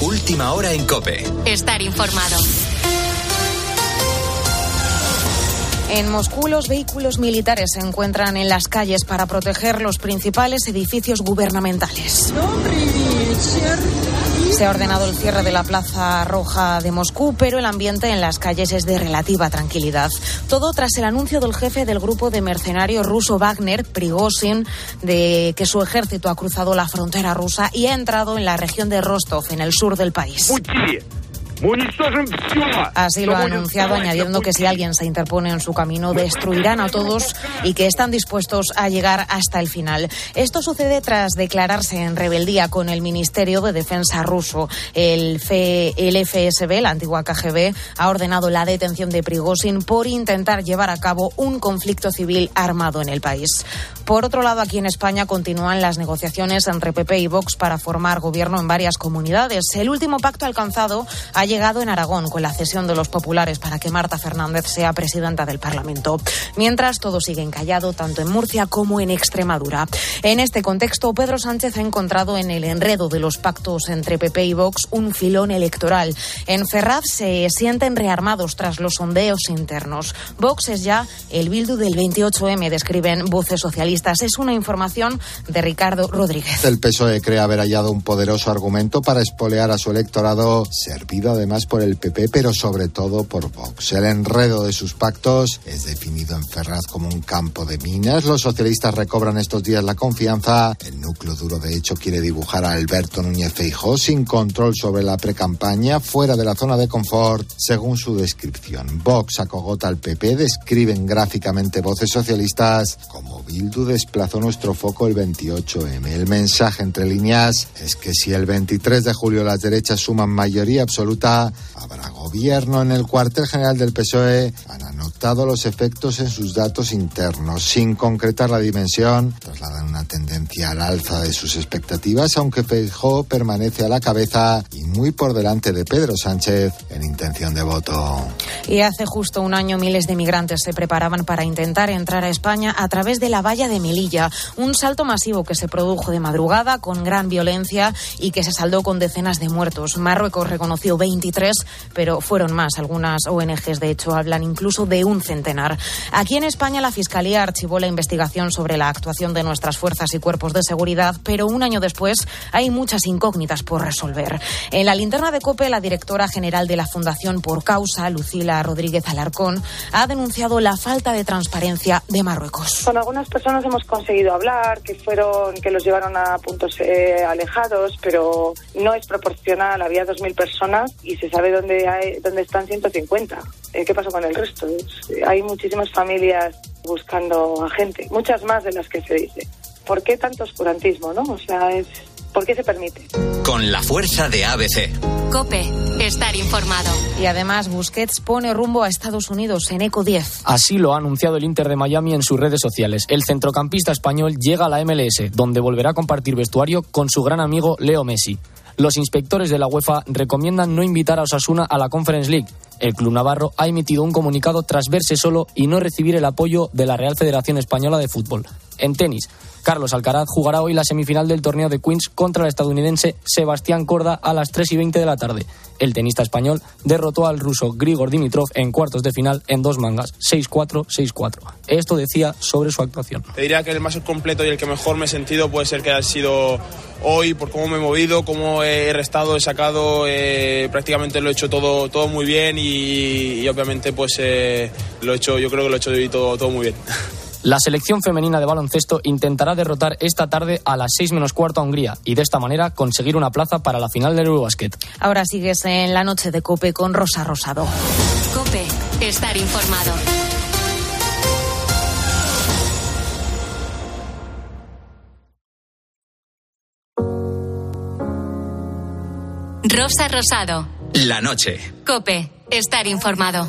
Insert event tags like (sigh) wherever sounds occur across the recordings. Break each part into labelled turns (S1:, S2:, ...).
S1: Última hora en Cope.
S2: Estar informado.
S3: En Moscú los vehículos militares se encuentran en las calles para proteger los principales edificios gubernamentales. Se ha ordenado el cierre de la Plaza Roja de Moscú, pero el ambiente en las calles es de relativa tranquilidad. Todo tras el anuncio del jefe del grupo de mercenarios ruso Wagner, Prigozhin, de que su ejército ha cruzado la frontera rusa y ha entrado en la región de Rostov, en el sur del país. Así lo ha anunciado, añadiendo que si alguien se interpone en su camino, destruirán a todos y que están dispuestos a llegar hasta el final. Esto sucede tras declararse en rebeldía con el Ministerio de Defensa ruso. El, FSB, la antigua KGB, ha ordenado la detención de Prigozhin por intentar llevar a cabo un conflicto civil armado en el país. Por otro lado, aquí en España continúan las negociaciones entre PP y Vox para formar gobierno en varias comunidades. El último pacto alcanzado ha llegado en Aragón con la cesión de los populares para que Marta Fernández sea presidenta del Parlamento. Mientras todo sigue encallado tanto en Murcia como en Extremadura. En este contexto, Pedro Sánchez ha encontrado en el enredo de los pactos entre PP y Vox un filón electoral. En Ferraz se sienten rearmados tras los sondeos internos. Vox es ya el Bildu del 28M, describen voces socialistas. Es una información de Ricardo Rodríguez.
S4: El PSOE cree haber hallado un poderoso argumento para espolear a su electorado, servido además por el PP, pero sobre todo por Vox. El enredo de sus pactos es definido en Ferraz como un campo de minas. Los socialistas recobran estos días la confianza. El núcleo duro, de hecho, quiere dibujar a Alberto Núñez Feijó sin control sobre la precampaña, fuera de la zona de confort, según su descripción. Vox acogota al PP, describen gráficamente voces socialistas como Bildu desplazó nuestro foco el 28M. El mensaje entre líneas es que si el 23 de julio las derechas suman mayoría absoluta, habrá gobierno en el cuartel general del PSOE. Han anotado los efectos en sus datos internos, sin concretar la dimensión, trasladan una tendencia al alza de sus expectativas, aunque Feijó permanece a la cabeza y muy por delante de Pedro Sánchez en intención de voto.
S3: Y hace justo un año miles de migrantes se preparaban para intentar entrar a España a través de la valla de Melilla, un salto masivo que se produjo de madrugada con gran violencia y que se saldó con decenas de muertos. Marruecos reconoció 23, pero fueron más. Algunas ONGs, de hecho, hablan incluso de un centenar. Aquí en España la Fiscalía archivó la investigación sobre la actuación de nuestras fuerzas y cuerpos de seguridad, pero un año después hay muchas incógnitas por resolver. En la linterna de COPE, la directora general de la Fundación Por Causa, Lucila Rodríguez Alarcón, ha denunciado la falta de transparencia de Marruecos.
S5: Con algunas personas hemos conseguido hablar, que fueron, que los llevaron a puntos eh, alejados, pero no es proporcional. Había 2.000 personas y se sabe dónde, hay, dónde están 150. Eh, ¿Qué pasó con el resto? Eh, hay muchísimas familias buscando a gente, muchas más de las que se dice. ¿Por qué tanto oscurantismo, no? O sea, es, ¿por qué se permite?
S1: Con la fuerza de ABC.
S2: Cope, estar informado.
S3: Y además Busquets pone rumbo a Estados Unidos en Eco 10.
S6: Así lo ha anunciado el Inter de Miami en sus redes sociales. El centrocampista español llega a la MLS, donde volverá a compartir vestuario con su gran amigo Leo Messi. Los inspectores de la UEFA recomiendan no invitar a Osasuna a la Conference League. El club navarro ha emitido un comunicado tras verse solo y no recibir el apoyo de la Real Federación Española de Fútbol. En tenis, Carlos Alcaraz jugará hoy la semifinal del torneo de Queens contra el estadounidense Sebastián Corda a las 3 y 20 de la tarde. El tenista español derrotó al ruso Grigor Dimitrov en cuartos de final en dos mangas, 6-4, 6-4. Esto decía sobre su actuación.
S7: Te diría que el más completo y el que mejor me he sentido puede ser que ha sido hoy por cómo me he movido, cómo he restado, he sacado, eh, prácticamente lo he hecho todo, todo muy bien y, y obviamente pues eh, lo he hecho, yo creo que lo he hecho todo, todo muy bien. (laughs)
S6: La selección femenina de baloncesto intentará derrotar esta tarde a las 6 menos cuarto a Hungría y de esta manera conseguir una plaza para la final del Eurobasket.
S3: Ahora sigues en la noche de Cope con Rosa Rosado.
S2: Cope, estar informado. Rosa Rosado.
S1: La noche.
S2: Cope, estar informado.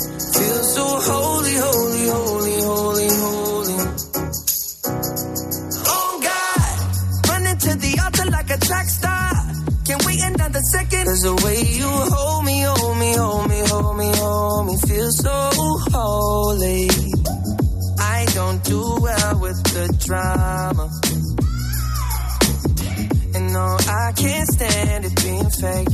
S8: Cause the way you hold me, hold me, hold me, hold me, hold me, feel so holy. I don't do well with the drama. And no, I can't stand it being fake.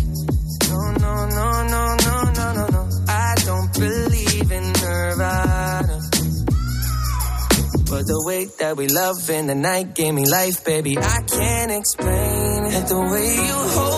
S8: No, no, no, no, no, no, no, no. I don't believe in Nirvana. But the way that we love in the night gave me life, baby. I can't explain it. The way you hold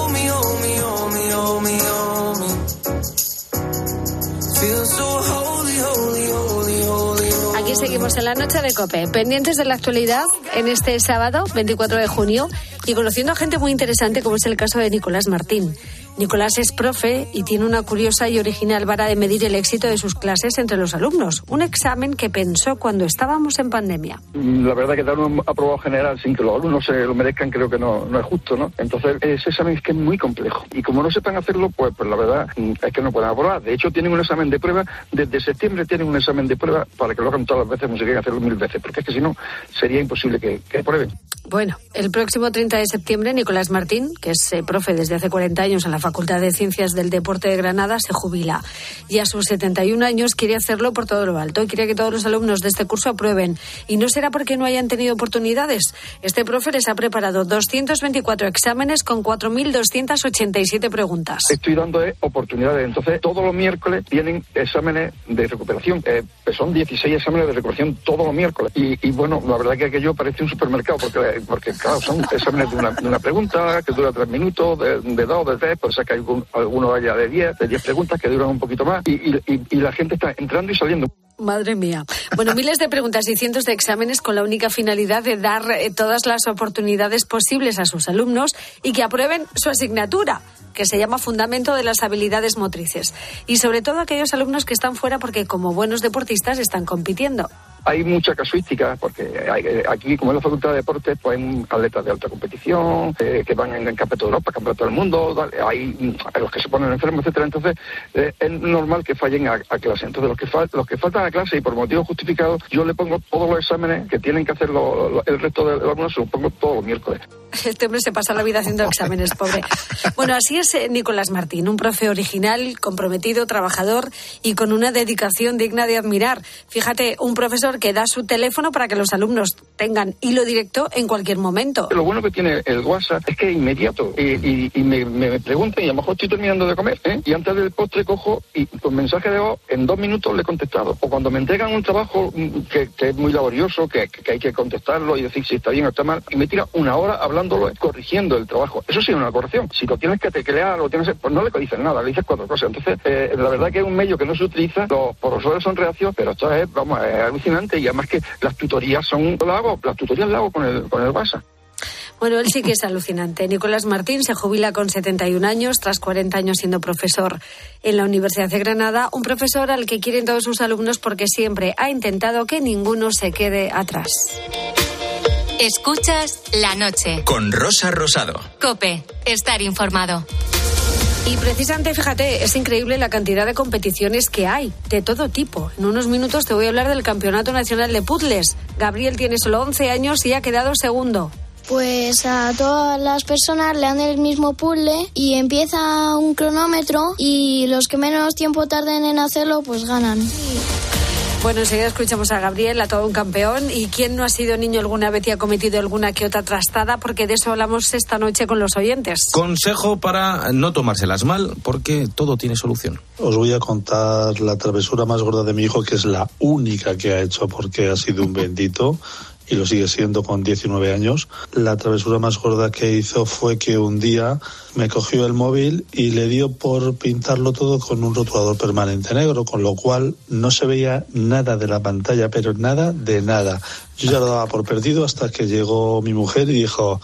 S9: seguimos en la noche de Cope, pendientes de la actualidad en este sábado 24 de junio y conociendo a gente muy interesante como es el caso de Nicolás Martín. Nicolás es profe y tiene una curiosa y original vara de medir el éxito de sus clases entre los alumnos. Un examen que pensó cuando estábamos en pandemia.
S10: La verdad que dar un aprobado general sin que los alumnos se lo merezcan creo que no, no es justo, ¿no? Entonces ese examen es que es muy complejo y como no sepan hacerlo, pues, pues la verdad mm, es que no pueden aprobar. De hecho tienen un examen de prueba, desde septiembre tienen un examen de prueba para que lo hagan todas las veces, no se quieren hacerlo mil veces, porque es que si no sería imposible que, que aprueben.
S9: Bueno, el próximo 30 de septiembre, Nicolás Martín, que es eh, profe desde hace 40 años en la Facultad de Ciencias del Deporte de Granada, se jubila. Y a sus 71 años quiere hacerlo por todo lo alto y quiere que todos los alumnos de este curso aprueben. Y no será porque no hayan tenido oportunidades. Este profe les ha preparado 224 exámenes con 4.287 preguntas.
S10: Estoy dando eh, oportunidades. Entonces, todos los miércoles tienen exámenes de recuperación. Eh, son 16 exámenes de recuperación todos los miércoles. Y, y, bueno, la verdad que aquello parece un supermercado, porque, porque claro, son (laughs) exámenes de una, de una pregunta que dura tres minutos, de, de dos, de tres, por eso que hay algún, alguno haya de 10, de 10 preguntas que duran un poquito más. Y, y la gente está entrando y saliendo.
S9: Madre mía. Bueno, miles de preguntas y cientos de exámenes con la única finalidad de dar eh, todas las oportunidades posibles a sus alumnos y que aprueben su asignatura que se llama Fundamento de las Habilidades Motrices. Y sobre todo aquellos alumnos que están fuera porque como buenos deportistas están compitiendo.
S10: Hay mucha casuística, porque hay, aquí, como en la Facultad de Deportes, pues hay atletas de alta competición, eh, que van en el Campeonato de Europa, Campeonato del Mundo, hay los que se ponen enfermos, etcétera. Entonces, eh, es normal que fallen a, a, clase. Entonces, los que, fal los que faltan clase y por motivos justificados, yo le pongo todos los exámenes que tienen que hacer lo, lo, el resto de los alumnos, se los pongo todos los miércoles.
S9: Este hombre se pasa la vida haciendo exámenes, pobre. Bueno, así es eh, Nicolás Martín, un profe original, comprometido, trabajador y con una dedicación digna de admirar. Fíjate, un profesor que da su teléfono para que los alumnos tengan hilo directo en cualquier momento.
S10: Lo bueno que tiene el WhatsApp es que es inmediato y, y, y me, me, preguntan y a lo mejor estoy terminando de comer ¿eh? y antes del postre cojo y con mensaje de voz en dos minutos le he contestado. O cuando me entregan un trabajo que, que es muy laborioso, que, que, hay que contestarlo y decir si está bien o está mal, y me tira una hora corrigiendo el trabajo. Eso sí es una corrección. Si lo tienes que teclear, lo tienes, pues no le dices nada, le dices cuatro cosas. Entonces, eh, la verdad que es un medio que no se utiliza, los profesores son reacción, pero esto es, vamos, es alucinante y además que las tutorías son, lo hago, las tutorías las hago con el, con el WhatsApp.
S9: Bueno, él sí que es alucinante. Nicolás Martín se jubila con 71 años, tras 40 años siendo profesor en la Universidad de Granada, un profesor al que quieren todos sus alumnos porque siempre ha intentado que ninguno se quede atrás.
S2: Escuchas la noche.
S1: Con Rosa Rosado.
S2: Cope, estar informado.
S9: Y precisamente, fíjate, es increíble la cantidad de competiciones que hay, de todo tipo. En unos minutos te voy a hablar del Campeonato Nacional de Puzzles. Gabriel tiene solo 11 años y ha quedado segundo.
S11: Pues a todas las personas le dan el mismo puzzle y empieza un cronómetro y los que menos tiempo tarden en hacerlo pues ganan.
S9: Bueno, enseguida escuchamos a Gabriel, a todo un campeón. ¿Y quién no ha sido niño alguna vez y ha cometido alguna que otra trastada? Porque de eso hablamos esta noche con los oyentes.
S12: Consejo para no tomárselas mal, porque todo tiene solución.
S13: Os voy a contar la travesura más gorda de mi hijo, que es la única que ha hecho porque ha sido un bendito y lo sigue siendo con 19 años. La travesura más gorda que hizo fue que un día me cogió el móvil y le dio por pintarlo todo con un rotulador permanente negro, con lo cual no se veía nada de la pantalla, pero nada de nada. Yo ya lo daba por perdido hasta que llegó mi mujer y dijo,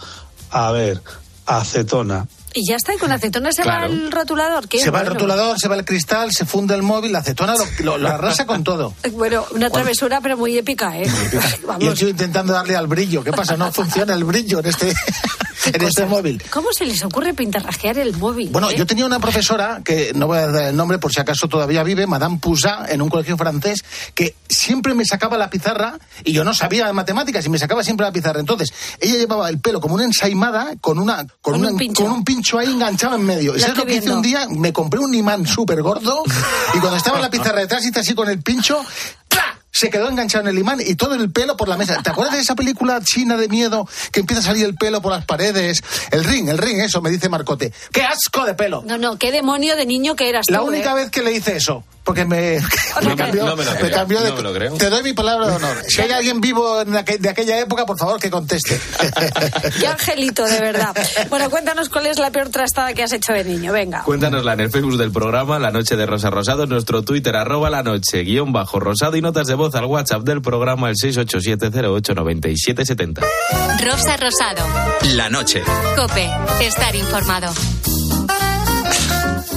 S13: a ver, acetona,
S9: y ya está, y con acetona se claro. va el rotulador. ¿Qué
S14: se
S9: bueno?
S14: va el rotulador, se va el cristal, se funde el móvil, la acetona lo, lo, lo arrasa con todo. (laughs)
S9: Bueno, una travesura, pero muy épica, ¿eh?
S14: Muy épica. Vamos. Yo estoy intentando darle al brillo. ¿Qué pasa? No funciona el brillo en este.
S9: ¿Qué
S14: en este móvil.
S9: ¿Cómo se les ocurre pintarrajear el móvil?
S14: Bueno,
S9: eh?
S14: yo tenía una profesora, que no voy a dar el nombre por si acaso todavía vive, Madame Poussin, en un colegio francés, que siempre me sacaba la pizarra y yo no sabía de matemáticas y me sacaba siempre la pizarra. Entonces, ella llevaba el pelo como una ensaimada con, una, con,
S9: Con
S14: una-
S9: un pincho.
S14: con un pincho ahí enganchado en medio. ¿Y sabes lo que hice un día? Me compré un imán súper gordo y cuando estaba en la pizarra detrás hice así con el pincho. Se quedó enganchado en el imán y todo el pelo por la mesa. ¿Te acuerdas de esa película china de miedo que empieza a salir el pelo por las paredes? El ring, el ring, eso, me dice Marcote. ¡Qué asco de pelo!
S9: No, no, qué demonio de niño que eras
S14: La
S9: tú,
S14: única
S9: ¿eh?
S14: vez que le hice eso, porque (laughs) me,
S12: No
S14: me
S12: me-
S14: cambió,
S12: no me lo
S14: me
S12: creo,
S14: cambió de...
S12: no me lo creo.
S14: Te doy mi palabra de honor. Si hay alguien vivo en aqu- de aquella época, por favor, que conteste. (laughs)
S9: Qué angelito, de verdad. Bueno, cuéntanos cuál es la peor trastada que has hecho de niño. Venga.
S12: Cuéntanosla en el Facebook del programa La Noche de Rosa Rosado, en nuestro Twitter, arroba la noche, guion bajo rosado y notas de voz al WhatsApp del programa, el 687089770.
S2: Rosa Rosado.
S1: La noche.
S2: Cope. Estar informado.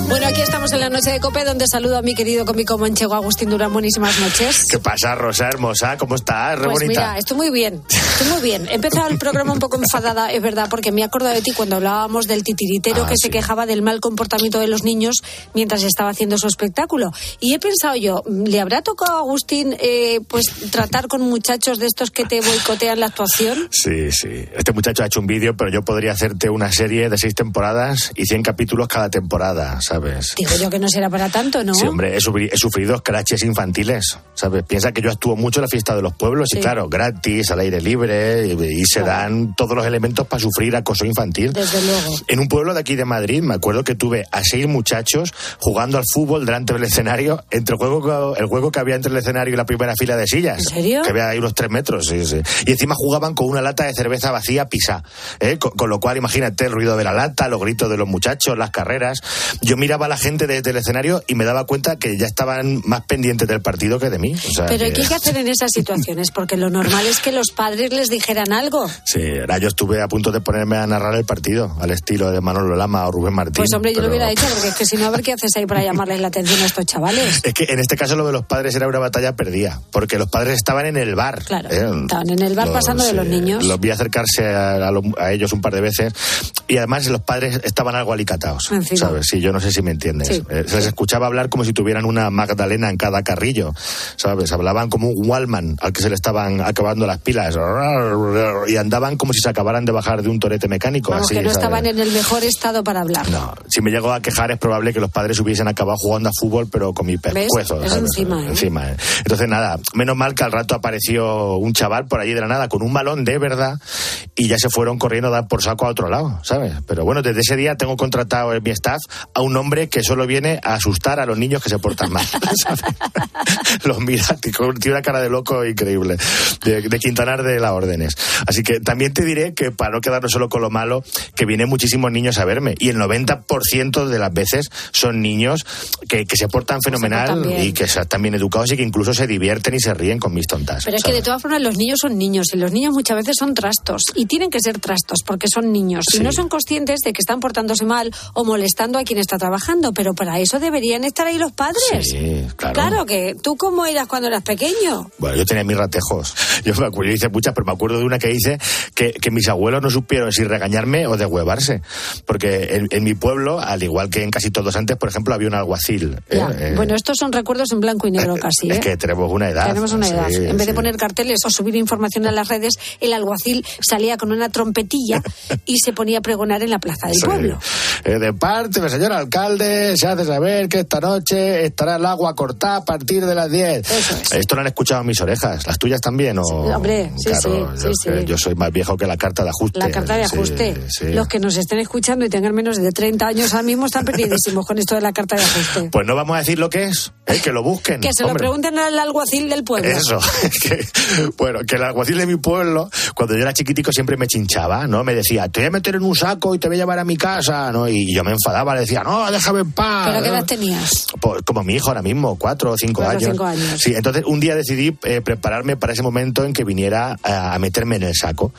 S9: Bueno, aquí estamos en la noche de Cope, donde saludo a mi querido cómico manchego Agustín Durán. Buenísimas noches.
S15: ¿Qué pasa, Rosa hermosa? ¿Cómo estás? Re
S9: Pues
S15: bonita.
S9: mira, estoy muy bien, estoy muy bien. He empezado el programa un poco enfadada, es verdad, porque me he acordado de ti cuando hablábamos del titiritero
S15: Ah,
S9: que se quejaba del mal comportamiento de los niños mientras estaba haciendo su espectáculo. Y he pensado yo, ¿le habrá tocado a Agustín eh, pues tratar con muchachos de estos que te boicotean la actuación?
S15: Sí, sí. Este muchacho ha hecho un vídeo, pero yo podría hacerte una serie de seis temporadas y 100 capítulos cada temporada, ¿sabes?
S9: Digo yo que no será para tanto, ¿no?
S15: Sí, hombre, he, sufri- he sufrido scratches infantiles, ¿sabes? Piensa que yo actúo mucho en la fiesta de los pueblos
S9: Sí.
S15: y claro, gratis, al aire libre y, y se dan todos los elementos para sufrir acoso infantil.
S9: Desde luego.
S15: En un pueblo de aquí de Madrid, me acuerdo que tuve a seis muchachos jugando al fútbol delante del escenario, entre el juego, el juego que había entre el escenario y la primera fila de sillas.
S9: ¿En serio?
S15: Que había ahí unos tres metros, sí, sí. Y encima jugaban con una lata de cerveza vacía pisá. ¿eh? Con, con lo cual, imagínate el ruido de la lata, los gritos de los muchachos, las carreras. Yo miraba a la gente desde el escenario y me daba cuenta que ya estaban más pendientes del partido que de mí. O sea,
S9: Pero
S15: que-
S9: ¿qué hay que hacer en esas situaciones? Porque lo normal es que los padres les dijeran algo.
S15: Sí, yo estuve a punto de ponerme a narrar el partido, al estilo de Manolo Lama o Rubén Martín.
S9: Pues hombre, yo lo
S15: pero-
S9: hubiera hecho, porque es que si no, a ver qué haces ahí para llamarles la atención a estos chavales.
S15: Es que en este caso lo de los padres era una batalla perdida, porque los padres estaban en el bar.
S9: Claro,
S15: ¿eh?
S9: estaban en el bar pasando de los niños.
S15: Los vi acercarse a, a lo- a ellos un par de veces y además los padres estaban algo alicatados. ¿Sabes? Sí, yo no sé si me entiendes.
S9: Sí.
S15: Eh, se les escuchaba hablar como si tuvieran una Magdalena en cada carrillo. ¿Sabes? Hablaban como un Wallman al que se le estaban acabando las pilas y andaban como si se acabaran de bajar de un torete mecánico.
S9: Vamos,
S15: así,
S9: que no
S15: ¿sabes?
S9: estaban en el mejor estado para hablar.
S15: No, si me llego a quejar es probable que los padres hubiesen acabado jugando a fútbol, pero con mi pescuezo.
S9: Encima, ¿eh?
S15: Encima, ¿eh? Entonces, nada, menos mal que al rato apareció un chaval por allí de la nada con un balón de verdad y ya se fueron corriendo a dar por saco a otro lado, ¿sabes? Pero bueno, desde ese día tengo contratado en mi staff a un hombre que solo viene a asustar a los niños que se portan mal. (laughs) ¿sabes? los mira, tiene una cara de loco increíble, de, de Quintanar de las órdenes. Así que también te diré que para no quedarnos solo con lo malo, que vienen muchísimos niños a verme y el 90% de las veces son niños que, que se portan fenomenal
S9: bien.
S15: y que se- están bien educados y que incluso se divierten y se ríen con mis tontas.
S9: Pero es que de
S15: ¿sabes?
S9: todas formas los niños son niños y los niños muchas veces son trastos y tienen que ser trastos porque son niños y
S15: Sí.
S9: no son conscientes de que están portándose mal o molestando a quien está trabajando, pero para eso deberían estar ahí los padres.
S15: Sí, claro.
S9: Claro que tú cómo eras cuando eras pequeño.
S15: Bueno, yo tenía mis ratejos. (laughs) Yo me acuerdo, yo hice muchas, pero me acuerdo de una que hice que, que mis abuelos no supieron si regañarme o deshuevarse. Porque en, en mi pueblo, al igual que en casi todos antes, por ejemplo, había un alguacil. ¿eh?
S9: Ya.
S15: Eh,
S9: bueno, estos son recuerdos en blanco y negro (laughs) casi.
S15: es
S9: ¿eh?
S15: que tenemos una edad.
S9: Tenemos una
S15: Sí,
S9: edad. en vez de poner carteles o subir información a las redes, el alguacil salía con una trompetilla (laughs) y se ponía a pregonar en la plaza del pueblo.
S15: De parte del señor alcalde, se hace saber que esta noche estará el agua cortada a partir de las 10.
S9: Eso es.
S15: Esto lo han escuchado mis orejas. ¿Las tuyas también? O...
S9: hombre, sí,
S15: Claro,
S9: sí,
S15: yo, soy más viejo que la carta de ajuste.
S9: La carta de ajuste. Los que nos estén escuchando y tengan menos de 30 años ahora mismo están perdidísimos con esto de la carta de ajuste.
S15: Pues no vamos a decir lo que es, ¿eh? que lo busquen.
S9: Que se lo
S15: hombre.
S9: pregunten al alguacil del pueblo.
S15: Eso, (laughs) que, bueno, que el alguacil de mi pueblo, cuando yo era chiquitico, siempre me chinchaba, ¿no? Me decía, te voy a meter en un saco y te voy a llevar a mi casa, ¿no? Y yo me enfadaba, le decía, no, déjame en paz.
S9: ¿Pero qué edad tenías?
S15: Pues, como mi hijo ahora mismo, cuatro o cinco
S9: Cuatro
S15: años.
S9: cinco años.
S15: Sí, entonces un día decidí eh, prepararme para ese momento en que viniera a, a meterme en el saco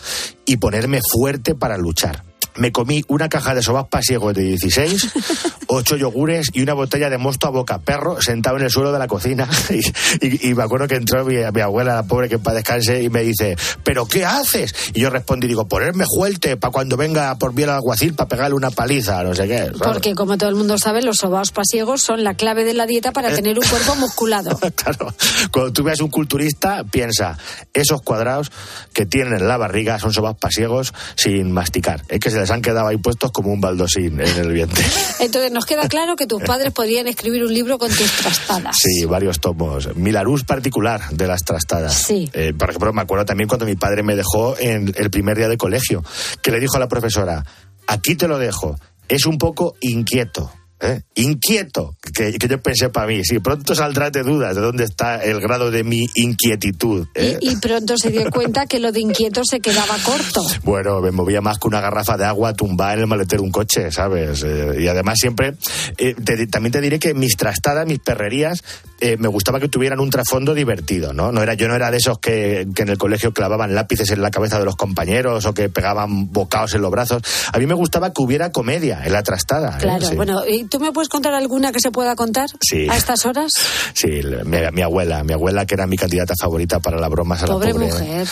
S15: y ponerme fuerte para luchar. Me comí una caja de sobas pasiegos de 16, (laughs) ocho yogures y una botella de mosto a boca perro sentado en el suelo de la cocina. (laughs) Y, y- y me acuerdo que entró mi, mi abuela, la pobre que para descanse, y me dice, ¿pero qué haces? Y yo respondí, digo, ponerme juelte para cuando venga por bien el alguacil para pegarle una paliza, no sé qué. ¿sabes?
S9: Porque, como todo el mundo sabe, los sobaos pasiegos son la clave de la dieta
S15: Eh.
S9: para tener un cuerpo musculado. (laughs)
S15: Claro, cuando tú veas un culturista, piensa, esos cuadrados que tienen en la barriga son sobas pasiegos sin masticar. Es que se les han quedado ahí puestos como un baldosín en el vientre. (laughs)
S9: Entonces, nos queda claro que tus padres podrían escribir un libro con tus trastadas.
S15: Sí, varios tomos. Milarús particular de las trastadas.
S9: Sí.
S15: Eh, por ejemplo, me acuerdo también cuando mi padre me dejó en el primer día de colegio, que le dijo a la profesora, aquí te lo dejo, es un poco inquieto. ¿Eh? Inquieto, que, que yo pensé para mí, sí, pronto saldrás de dudas de dónde está el grado de mi inquietitud. ¿eh?
S9: Y, y pronto se dio cuenta que lo de inquieto se quedaba corto.
S15: Bueno, me movía más que una garrafa de agua tumbada en el maletero un coche, ¿sabes? Eh, y además siempre, te- también te diré que mis trastadas, mis perrerías, eh, me gustaba que tuvieran un trasfondo divertido, ¿no? no era, yo no era de esos que, que en el colegio clavaban lápices en la cabeza de los compañeros o que pegaban bocados en los brazos. A mí me gustaba que hubiera comedia en la trastada. ¿eh?
S9: Claro,
S15: Sí.
S9: bueno, ¿y tú me puedes contar alguna que se pueda contar
S15: Sí.
S9: a estas horas?
S15: Sí, mi, mi abuela, mi abuela que era mi candidata favorita para las bromas a la
S9: Pobre
S15: pobre.
S9: mujer.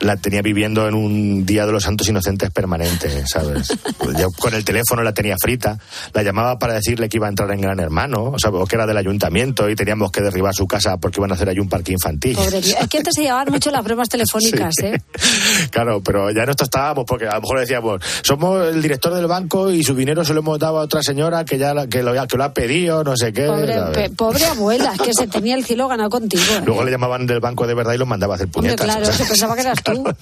S15: La tenía viviendo en un día de los santos inocentes permanente, ¿sabes? (laughs) Yo con el teléfono la tenía frita, la llamaba para decirle que iba a entrar en Gran Hermano, o, sea, que era del ayuntamiento y teníamos que derribar su casa porque iban a hacer ahí un parque infantil.
S9: Pobre. Es que antes se llevaban mucho las bromas telefónicas,
S15: Sí.
S9: ¿eh? (laughs)
S15: Claro, pero ya esto estábamos porque a lo mejor decíamos, somos el director del banco y su dinero se lo hemos dado a otra señora que ya que lo, que lo ha pedido, no sé qué.
S9: Pobre, abuela, es que se tenía el cielo ganado contigo. ¿eh?
S15: Luego le llamaban del banco de verdad y lo mandaba a hacer
S9: Hombre,
S15: puñetas.
S9: claro, se pensaba que eras tú. (laughs)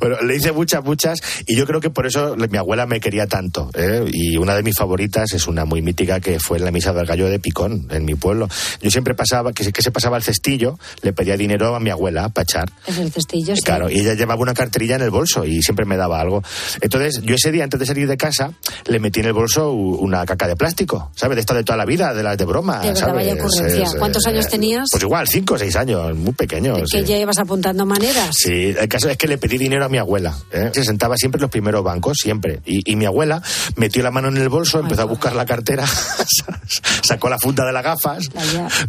S15: Bueno, le hice muchas, muchas, y yo creo que por eso mi abuela me quería tanto. ¿eh? Y una de mis favoritas es una muy mítica que fue en la misa del gallo de Picón, en mi pueblo. Yo siempre pasaba, que, se- que se pasaba el cestillo, le pedía dinero a mi abuela para echar.
S9: Es el cestillo, sí.
S15: Claro, y ella llevaba una carterilla en el bolso y siempre me daba algo. Entonces, yo ese día, antes de salir de casa, le metí en el bolso una caca de plástico, ¿sabes? De esta de toda la vida, de las de broma.
S9: De verdad,
S15: ¿sabes?
S9: vaya.
S15: Es,
S9: ¿Cuántos
S15: eh,
S9: años tenías?
S15: Pues igual, cinco o seis años, muy pequeños.
S9: que
S15: sí.
S9: ya ibas apuntando maneras.
S15: Sí, el caso es que le pedí dinero a mi abuela. ¿eh? Se sentaba siempre en los primeros bancos, siempre. Y, y mi abuela metió la mano en el bolso, empezó a buscar la cartera, (laughs) sacó la funda de las gafas,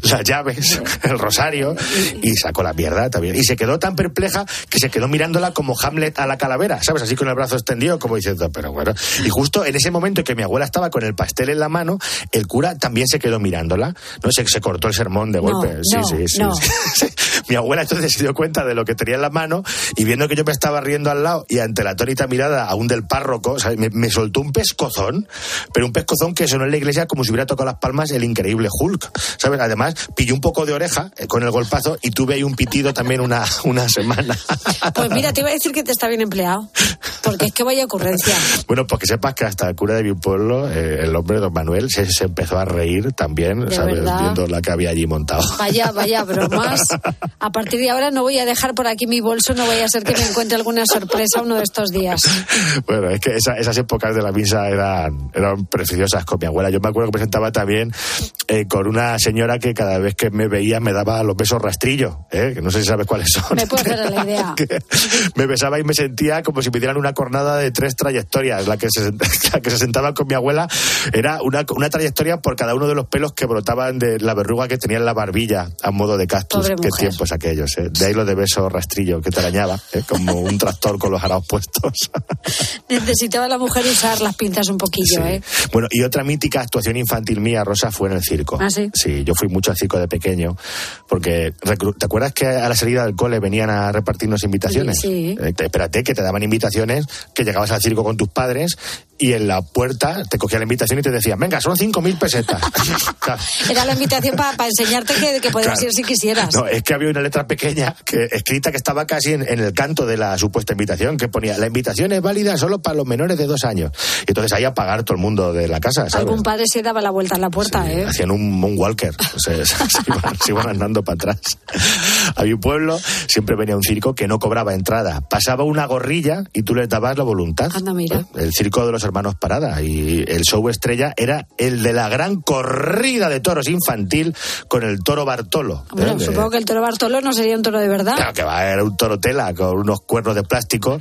S15: las llaves, el rosario y sacó la mierda también. Y se quedó tan perpleja que se quedó mirándola como Hamlet a la calavera, ¿sabes? Así con el brazo extendido, como diciendo, pero bueno. Y justo en ese momento que mi abuela estaba con el pastel en la mano, el cura también se quedó mirándola. No sé, se cortó el sermón de
S9: No,
S15: golpe. sí,
S9: no,
S15: sí, sí,
S9: no. (laughs)
S15: sí. Mi abuela entonces se dio cuenta de lo que tenía en la mano y viendo que yo me estaba riendo al lado y ante la atónita mirada aún del párroco, ¿sabes? Me, me soltó un pescozón, pero un pescozón que sonó en la iglesia como si hubiera tocado las palmas el increíble Hulk, ¿sabes? Además, pilló un poco de oreja eh, con el golpazo y tuve ahí un pitido también una, (laughs) una semana.
S9: Pues mira, te iba a decir que te está bien empleado. Porque es que vaya ocurrencia. (laughs)
S15: Bueno, pues que sepas que hasta el cura de mi pueblo, eh, el hombre don Manuel, se, se empezó a reír también,
S9: ¿De
S15: ¿sabes?
S9: verdad?
S15: Viendo la que había allí montado.
S9: Vaya, vaya bromas. (laughs) A partir de ahora no voy a dejar por aquí mi bolso, no vaya a ser que me encuentre alguna sorpresa uno de estos días. (laughs)
S15: Bueno, es que esa- esas épocas de la misa eran, eran preciosas con mi abuela. Yo me acuerdo que me sentaba también eh, con una señora que cada vez que me veía me daba los besos rastrillo, ¿eh? que no sé si sabes cuáles son.
S9: Me puedo hacer la idea. (laughs)
S15: Me besaba y me sentía como si me dieran una cornada de tres trayectorias. La que se, sent- (laughs) la que se sentaba con mi abuela era una, una trayectoria por cada uno de los pelos que brotaban de la verruga que tenía en la barbilla a modo de cactus.
S9: Pobre
S15: Qué
S9: mujer.
S15: Tiempos aquellos. ¿eh? De ahí lo de beso rastrillo que te arañaba, ¿eh? como un tractor con los araos puestos. (laughs)
S9: Necesitaba la mujer usar las pinzas un poquillo, ¿eh?
S15: Bueno, y otra mítica actuación infantil mía, Rosa, fue en el circo.
S9: ¿Ah, sí?
S15: yo fui mucho al circo de pequeño, porque ¿te acuerdas que a la salida del cole venían a repartirnos invitaciones?
S9: Sí.
S15: Eh, te- espérate, que te daban invitaciones, que llegabas al circo con tus padres y en la puerta te cogía la invitación y te decían, venga, son 5.000 pesetas. (laughs) (laughs)
S9: Era la invitación para enseñarte que, que podías
S15: Claro.
S9: ir si quisieras.
S15: No, es que había una letra pequeña que, escrita que estaba casi en, en el canto de la supuesta invitación, que ponía, la invitación es válida solo para los menores de dos años. Y entonces ahí a pagar todo el mundo de la casa, ¿sabes?
S9: Algún padre se daba la vuelta a la puerta, ¿eh?
S15: Hacían un moonwalker, se, se, (laughs) se iban, se iban andando para atrás. Había un pueblo, siempre venía un circo que no cobraba entrada. Pasaba una gorrilla y tú les dabas la voluntad.
S9: Anda, mira.
S15: El circo de los hermanos Parada. Y el show estrella era el de la gran corrida de toros infantil con el toro Bartolo.
S9: Bueno,
S15: ¿eh?
S9: supongo que el toro Bartolo no sería un toro de verdad.
S15: Claro que va, era un toro tela con unos cuernos de plástico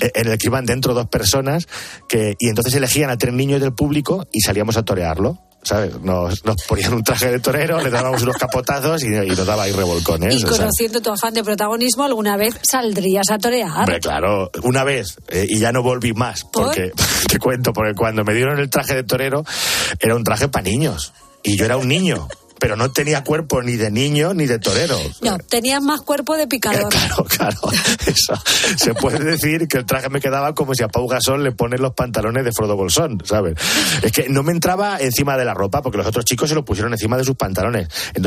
S15: eh, en el que iban dentro dos personas que, y entonces elegían a tres niños del público y salíamos a torearlo. ¿Sabes? Nos, nos ponían un traje de torero, le dábamos unos capotazos y, y nos daba ahí revolcones.
S9: Y
S15: o sea.
S9: conociendo tu afán de protagonismo, ¿alguna vez saldrías a torear?
S15: Hombre, claro, una vez eh, y ya no volví más, porque (laughs) te cuento, porque cuando me dieron el traje de torero era un traje para niños y yo era un niño, pero no tenía cuerpo ni de niño ni de torero.
S9: No, tenías más cuerpo de picador.
S15: Claro, (laughs) claro, eso. Se puede decir que el traje me quedaba como si a Pau Gasol le ponen los pantalones de Frodo Bolsón, ¿sabes? Es que no me entraba encima de la ropa porque los otros chicos se lo pusieron encima de sus pantalones.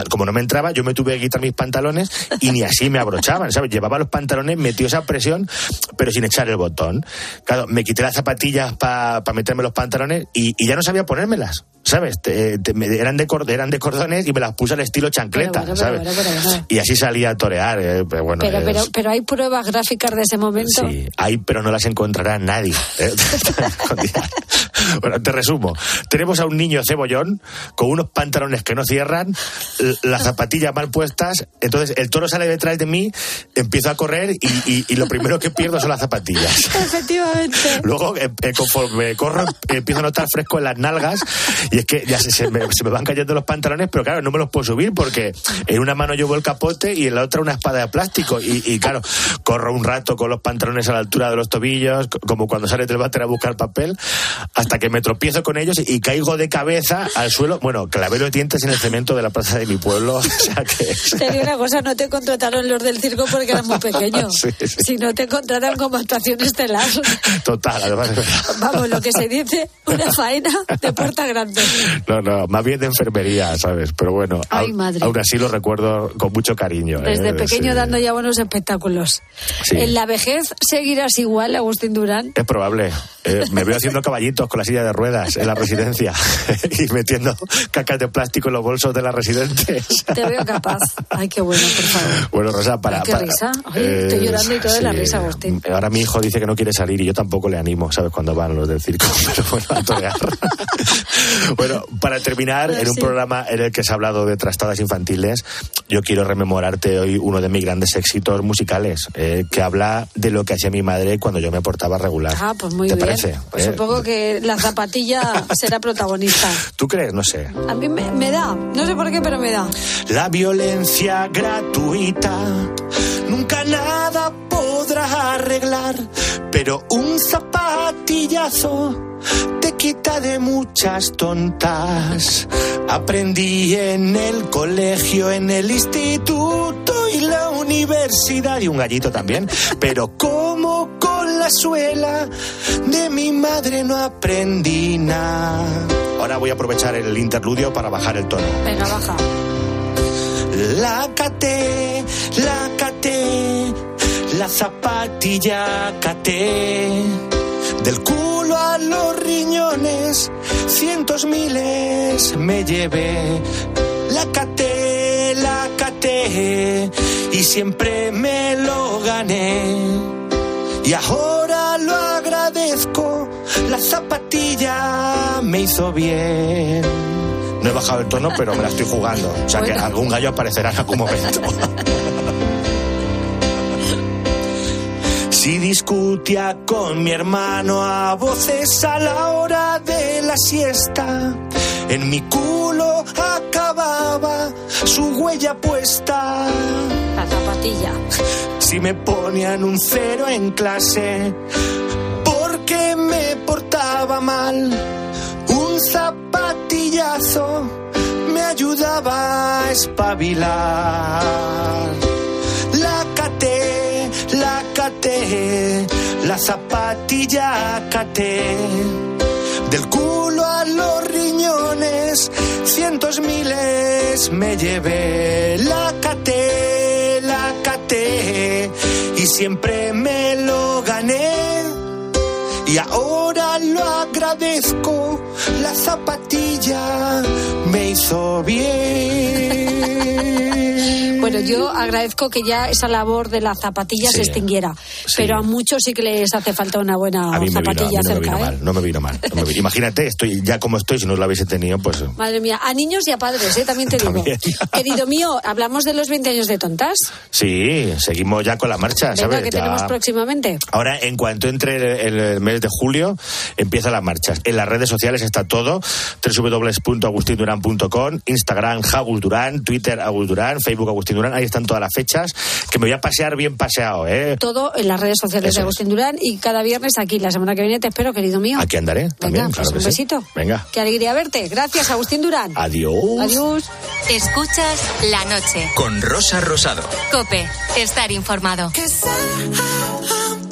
S15: Como no me entraba, yo me tuve que quitar mis pantalones y ni así me abrochaban, ¿sabes? Llevaba los pantalones metidos a presión, pero sin echar el botón. Claro, me quité las zapatillas para meterme los pantalones y, y ya no sabía ponérmelas. ¿Sabes? Te- te- me- eran, de, eran de cordones y me las puse al estilo chancleta,
S9: Pero
S15: ¿sabes?
S9: pero pero bueno.
S15: Y así salía a torear, eh, pero bueno.
S9: Pero,
S15: es-
S9: pero, pero hay pruebas gráficas de ese momento.
S15: Sí, hay, pero no las encontrará nadie. ¿eh? (laughs) (laughs) bueno, te resumo. Tenemos a un niño cebollón con unos pantalones que no cierran, las zapatillas mal puestas. Entonces el toro sale detrás de mí, empiezo a correr y, y- y lo primero que pierdo son las zapatillas. (laughs)
S9: Efectivamente.
S15: Luego, eh, eh, conforme corro, empiezo a notar fresco en las nalgas y es que ya se, se me, se me van cayendo los pantalones, pero claro, no me los puedo subir porque en una mano llevo el capote y en la otra una espada de plástico. Y, y, claro, corro un rato con los pantalones a la altura de los tobillos, co- como cuando sales del váter a buscar papel, hasta que me tropiezo con ellos y caigo de cabeza al suelo. Bueno, clavé los dientes en el cemento de la plaza de mi pueblo. (laughs) O sea que.
S9: Te digo una cosa, no te contrataron los del circo porque eras muy pequeño. (laughs)
S15: Sí, sí.
S9: Si no te contratan como actuación estelar.
S15: Total, además.
S9: Vamos, lo que se dice, una faena de puerta grande.
S15: No, no, más bien de enfermería, ¿sabes? Pero bueno,
S9: Ay,
S15: aún,
S9: madre.
S15: aún así lo recuerdo con mucho cariño. ¿eh?
S9: Desde pequeño
S15: Sí.
S9: dando ya buenos espectáculos. En la vejez seguirás igual, Agustín Durán.
S15: Es probable. Eh, me veo haciendo caballitos con la silla de ruedas en la residencia (laughs) y metiendo cacas de plástico en los bolsos de las residentes.
S9: Te veo capaz. Ay, qué bueno, por favor.
S15: Bueno, Rosa, para.
S9: Ay, qué
S15: para-
S9: risa. Ay, estoy llorando y todo de la risa, Agustín.
S15: Ahora mi hijo dice que no quiere salir y yo tampoco le animo, ¿sabes? Cuando van los del circo. (laughs) Pero bueno, a torear. (laughs) bueno, para terminar, en un
S16: Sí.
S15: programa en el que se ha hablado de trastadas infantiles, yo quiero rememorarte hoy uno de mis grandes éxitos musicales, eh, que habla de lo que hacía mi madre cuando yo me portaba regular.
S9: Ah, pues muy
S15: ¿Te
S9: bien.
S15: parece?
S9: Pues
S15: Eh,
S9: supongo que la zapatilla (laughs) será protagonista.
S15: ¿Tú crees? No sé.
S9: A mí me, me da, no sé por qué, pero me da.
S16: La violencia gratuita nunca nada podrá arreglar, pero un zapatillazo te quita de muchas tontas. Aprendí en el colegio, en el instituto y la universidad
S15: Y un gallito también.
S16: pero como con la suela de mi madre no aprendí nada.
S15: Ahora voy a aprovechar el interludio para bajar el tono.
S9: Venga, baja.
S16: La caté, la caté, la zapatilla caté. Del culo a los riñones, cientos miles me llevé. La caté, la caté, y siempre me lo gané. Y ahora lo agradezco, la zapatilla me hizo bien.
S15: No he bajado el tono, pero me la estoy jugando. O sea que algún gallo aparecerá en algún momento. (laughs)
S16: Si discutía con mi hermano a voces a la hora de la siesta, en mi culo acababa su huella puesta.
S9: La zapatilla.
S16: Si me ponían un cero en clase, porque me portaba mal, un zapatillazo me ayudaba a espabilar. La caté, la zapatilla caté. Del culo a los riñones, cientos miles me llevé. La caté, la caté, y siempre me lo gané. Y ahora lo agradezco, la zapatilla me hizo bien. (laughs)
S9: Bueno, yo agradezco que ya esa labor de la zapatilla se extinguiera.
S15: Sí.
S9: Pero a muchos sí que les hace falta una buena
S15: A mí me vino, a mí
S9: zapatilla
S15: no me
S9: cerca,
S15: vino
S9: ¿eh?
S15: mal, no me vino mal. no me vino- (laughs) Imagínate, estoy ya como estoy, si no lo hubiese tenido, pues
S9: Madre mía, a niños y a padres, ¿eh? también te digo.
S15: También. (laughs)
S9: Querido mío, hablamos de los 20 años de tontas.
S15: sí, seguimos ya con la marcha,
S9: Venga,
S15: ¿sabes?
S9: que
S15: Ya-
S9: tenemos próximamente.
S15: Ahora, en cuanto entre el, el mes de julio, empiezan las marchas. En las redes sociales está todo, www.agustindurán.com, Instagram, Agus Durán, Twitter, Agus Durán, Facebook, Agustín Durán, ahí están todas las fechas, que me voy a pasear bien paseado, ¿eh?
S9: Todo en las redes sociales
S15: Eso
S9: de Agustín Durán y cada viernes aquí. La semana que viene te espero, querido mío.
S15: Aquí andaré, también,
S9: Venga,
S15: claro
S9: pues
S15: que
S9: un
S15: sí.
S9: besito.
S15: Venga,
S9: Qué alegría verte. Gracias, Agustín Durán.
S15: adiós.
S9: Adiós.
S2: Escuchas la noche.
S1: Con Rosa Rosado.
S2: Cope, estar informado.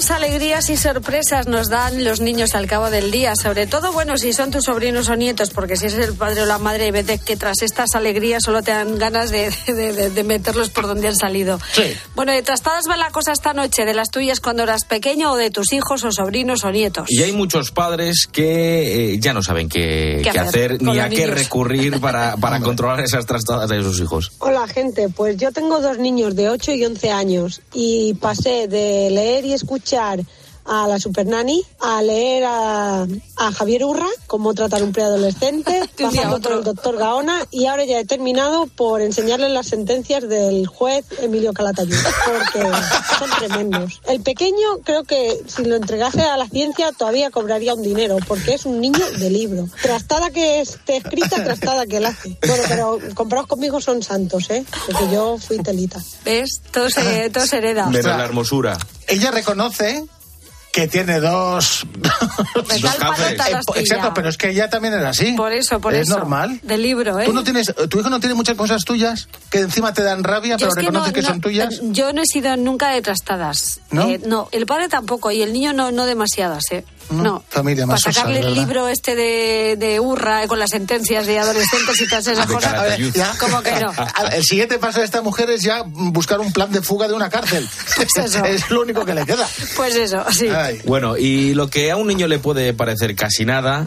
S9: ¿Cuántas alegrías y sorpresas nos dan los niños al cabo del día? Sobre todo, bueno, si son tus sobrinos o nietos, porque si es el padre o la madre, hay veces que tras estas alegrías solo te dan ganas de, (laughs) de- de- de meterlos por donde han salido. Bueno, de trastadas va la cosa esta noche, de las tuyas cuando eras pequeño o de tus hijos o sobrinos o nietos.
S12: Y hay muchos padres que eh, ya no saben qué,
S9: ¿Qué
S12: qué
S9: hacer
S12: hacer ni a qué
S9: niños?
S12: recurrir para, (laughs) para controlar esas trastadas de sus hijos.
S17: Hola gente, pues yo tengo dos niños de 8 y 11 años y pasé de leer y escuchar escuchar a la Super Nani a leer a, a Javier Urra, cómo tratar un preadolescente, (laughs) pasando
S9: otro.
S17: por el doctor Gaona y ahora ya he terminado por enseñarles las sentencias del juez Emilio Calatayud, porque son tremendos. El pequeño creo que si lo entregase a la ciencia todavía cobraría un dinero, porque es un niño de libro. Trastada que esté escrita, trastada que la hace. Bueno, pero comparados conmigo son santos, ¿eh? Porque yo fui telita.
S9: ¿Ves? Todo se, todo se hereda.
S12: Menos la hermosura.
S14: Ella reconoce que tiene dos.
S9: Palo
S14: Eh. Exacto, pero es que ella también era así.
S9: Por eso, por
S14: es
S9: eso.
S14: normal.
S9: Del libro, ¿eh?
S14: ¿Tú no tienes, ¿Tu hijo no tiene muchas cosas tuyas que encima te dan rabia,
S9: Yo
S14: pero
S9: es que
S14: reconoces
S9: no-
S14: que
S9: no-
S14: son tuyas?
S9: Yo no he sido nunca de trastadas.
S14: ¿No?
S9: Eh, no, el padre tampoco y el niño no, no demasiadas, ¿eh? No.
S14: Familia
S9: Para
S14: más sosa,
S9: sacarle el libro este de, de Urra eh, con las sentencias de adolescentes y todas esas
S14: De
S9: cosas.
S14: Calatayud. Ya.
S9: ¿Cómo que no?
S14: El siguiente paso de esta mujer es ya buscar un plan de fuga de una cárcel. (laughs)
S9: eso.
S14: es lo único que le queda.
S9: Pues eso, sí.
S12: Bueno, y lo que a un niño le puede parecer casi nada,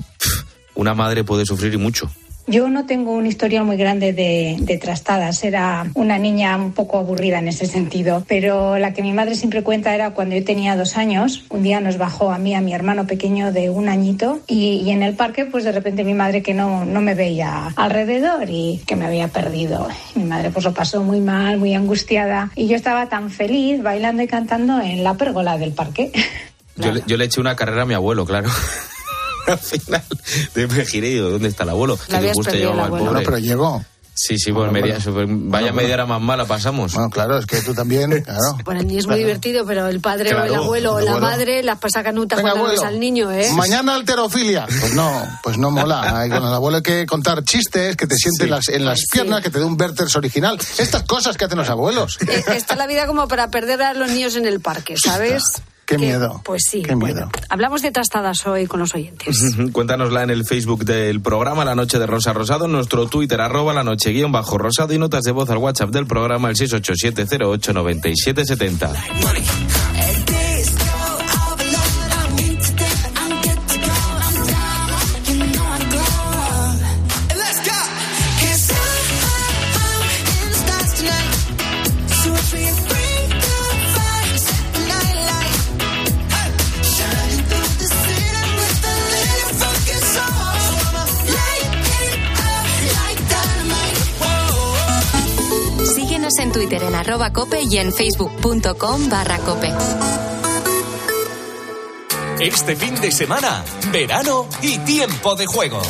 S12: una madre puede sufrir y mucho.
S18: Yo no tengo un historial muy grande de, de trastadas. Era una niña un poco aburrida en ese sentido. Pero la que mi madre siempre cuenta era cuando yo tenía dos años. Un día nos bajó a mí, a mi hermano pequeño de un añito. Y, y en el parque, pues de repente mi madre que no, no me veía alrededor y que me había perdido. Mi madre pues lo pasó muy mal, muy angustiada. Y yo estaba tan feliz bailando y cantando en la pérgola del parque.
S12: Yo, le, yo le eché una carrera a mi abuelo, claro. (laughs) (laughs) Al final me giré y digo, ¿dónde está el abuelo?
S14: Le habías
S12: disgusto
S14: perdido
S12: llevaba
S14: al
S12: pobre.
S14: Bueno, pero llegó.
S12: Sí, sí, pues media, super- vaya
S14: bueno.
S12: media hora más mala pasamos.
S14: Bueno, claro, es que tú también, (laughs) claro.
S9: Bueno, el niño es muy divertido, pero el padre o el abuelo o la
S14: abuelo.
S9: madre las pasa canutas
S14: Venga,
S9: cuando ves al niño, ¿eh?
S14: Mañana alterofilia. Pues no, pues no mola. Ay, Con el abuelo hay que contar chistes, que te siente en las, en las piernas, que te dé un Werther's original. Estas cosas que hacen los abuelos.
S9: Eh, Está la vida como para perder a los niños en el parque, ¿sabes?
S14: Qué miedo.
S9: Pues sí.
S14: Qué miedo.
S9: Hablamos de trastadas hoy con los oyentes. (laughs)
S12: Cuéntanosla en el Facebook del programa La Noche de Rosa Rosado, en nuestro Twitter, arroba la noche guion bajo rosado y notas de voz al WhatsApp del programa el 687089770.
S2: Arroba cope y en facebook.com barra cope.
S19: Este fin de semana, verano y tiempo de juego.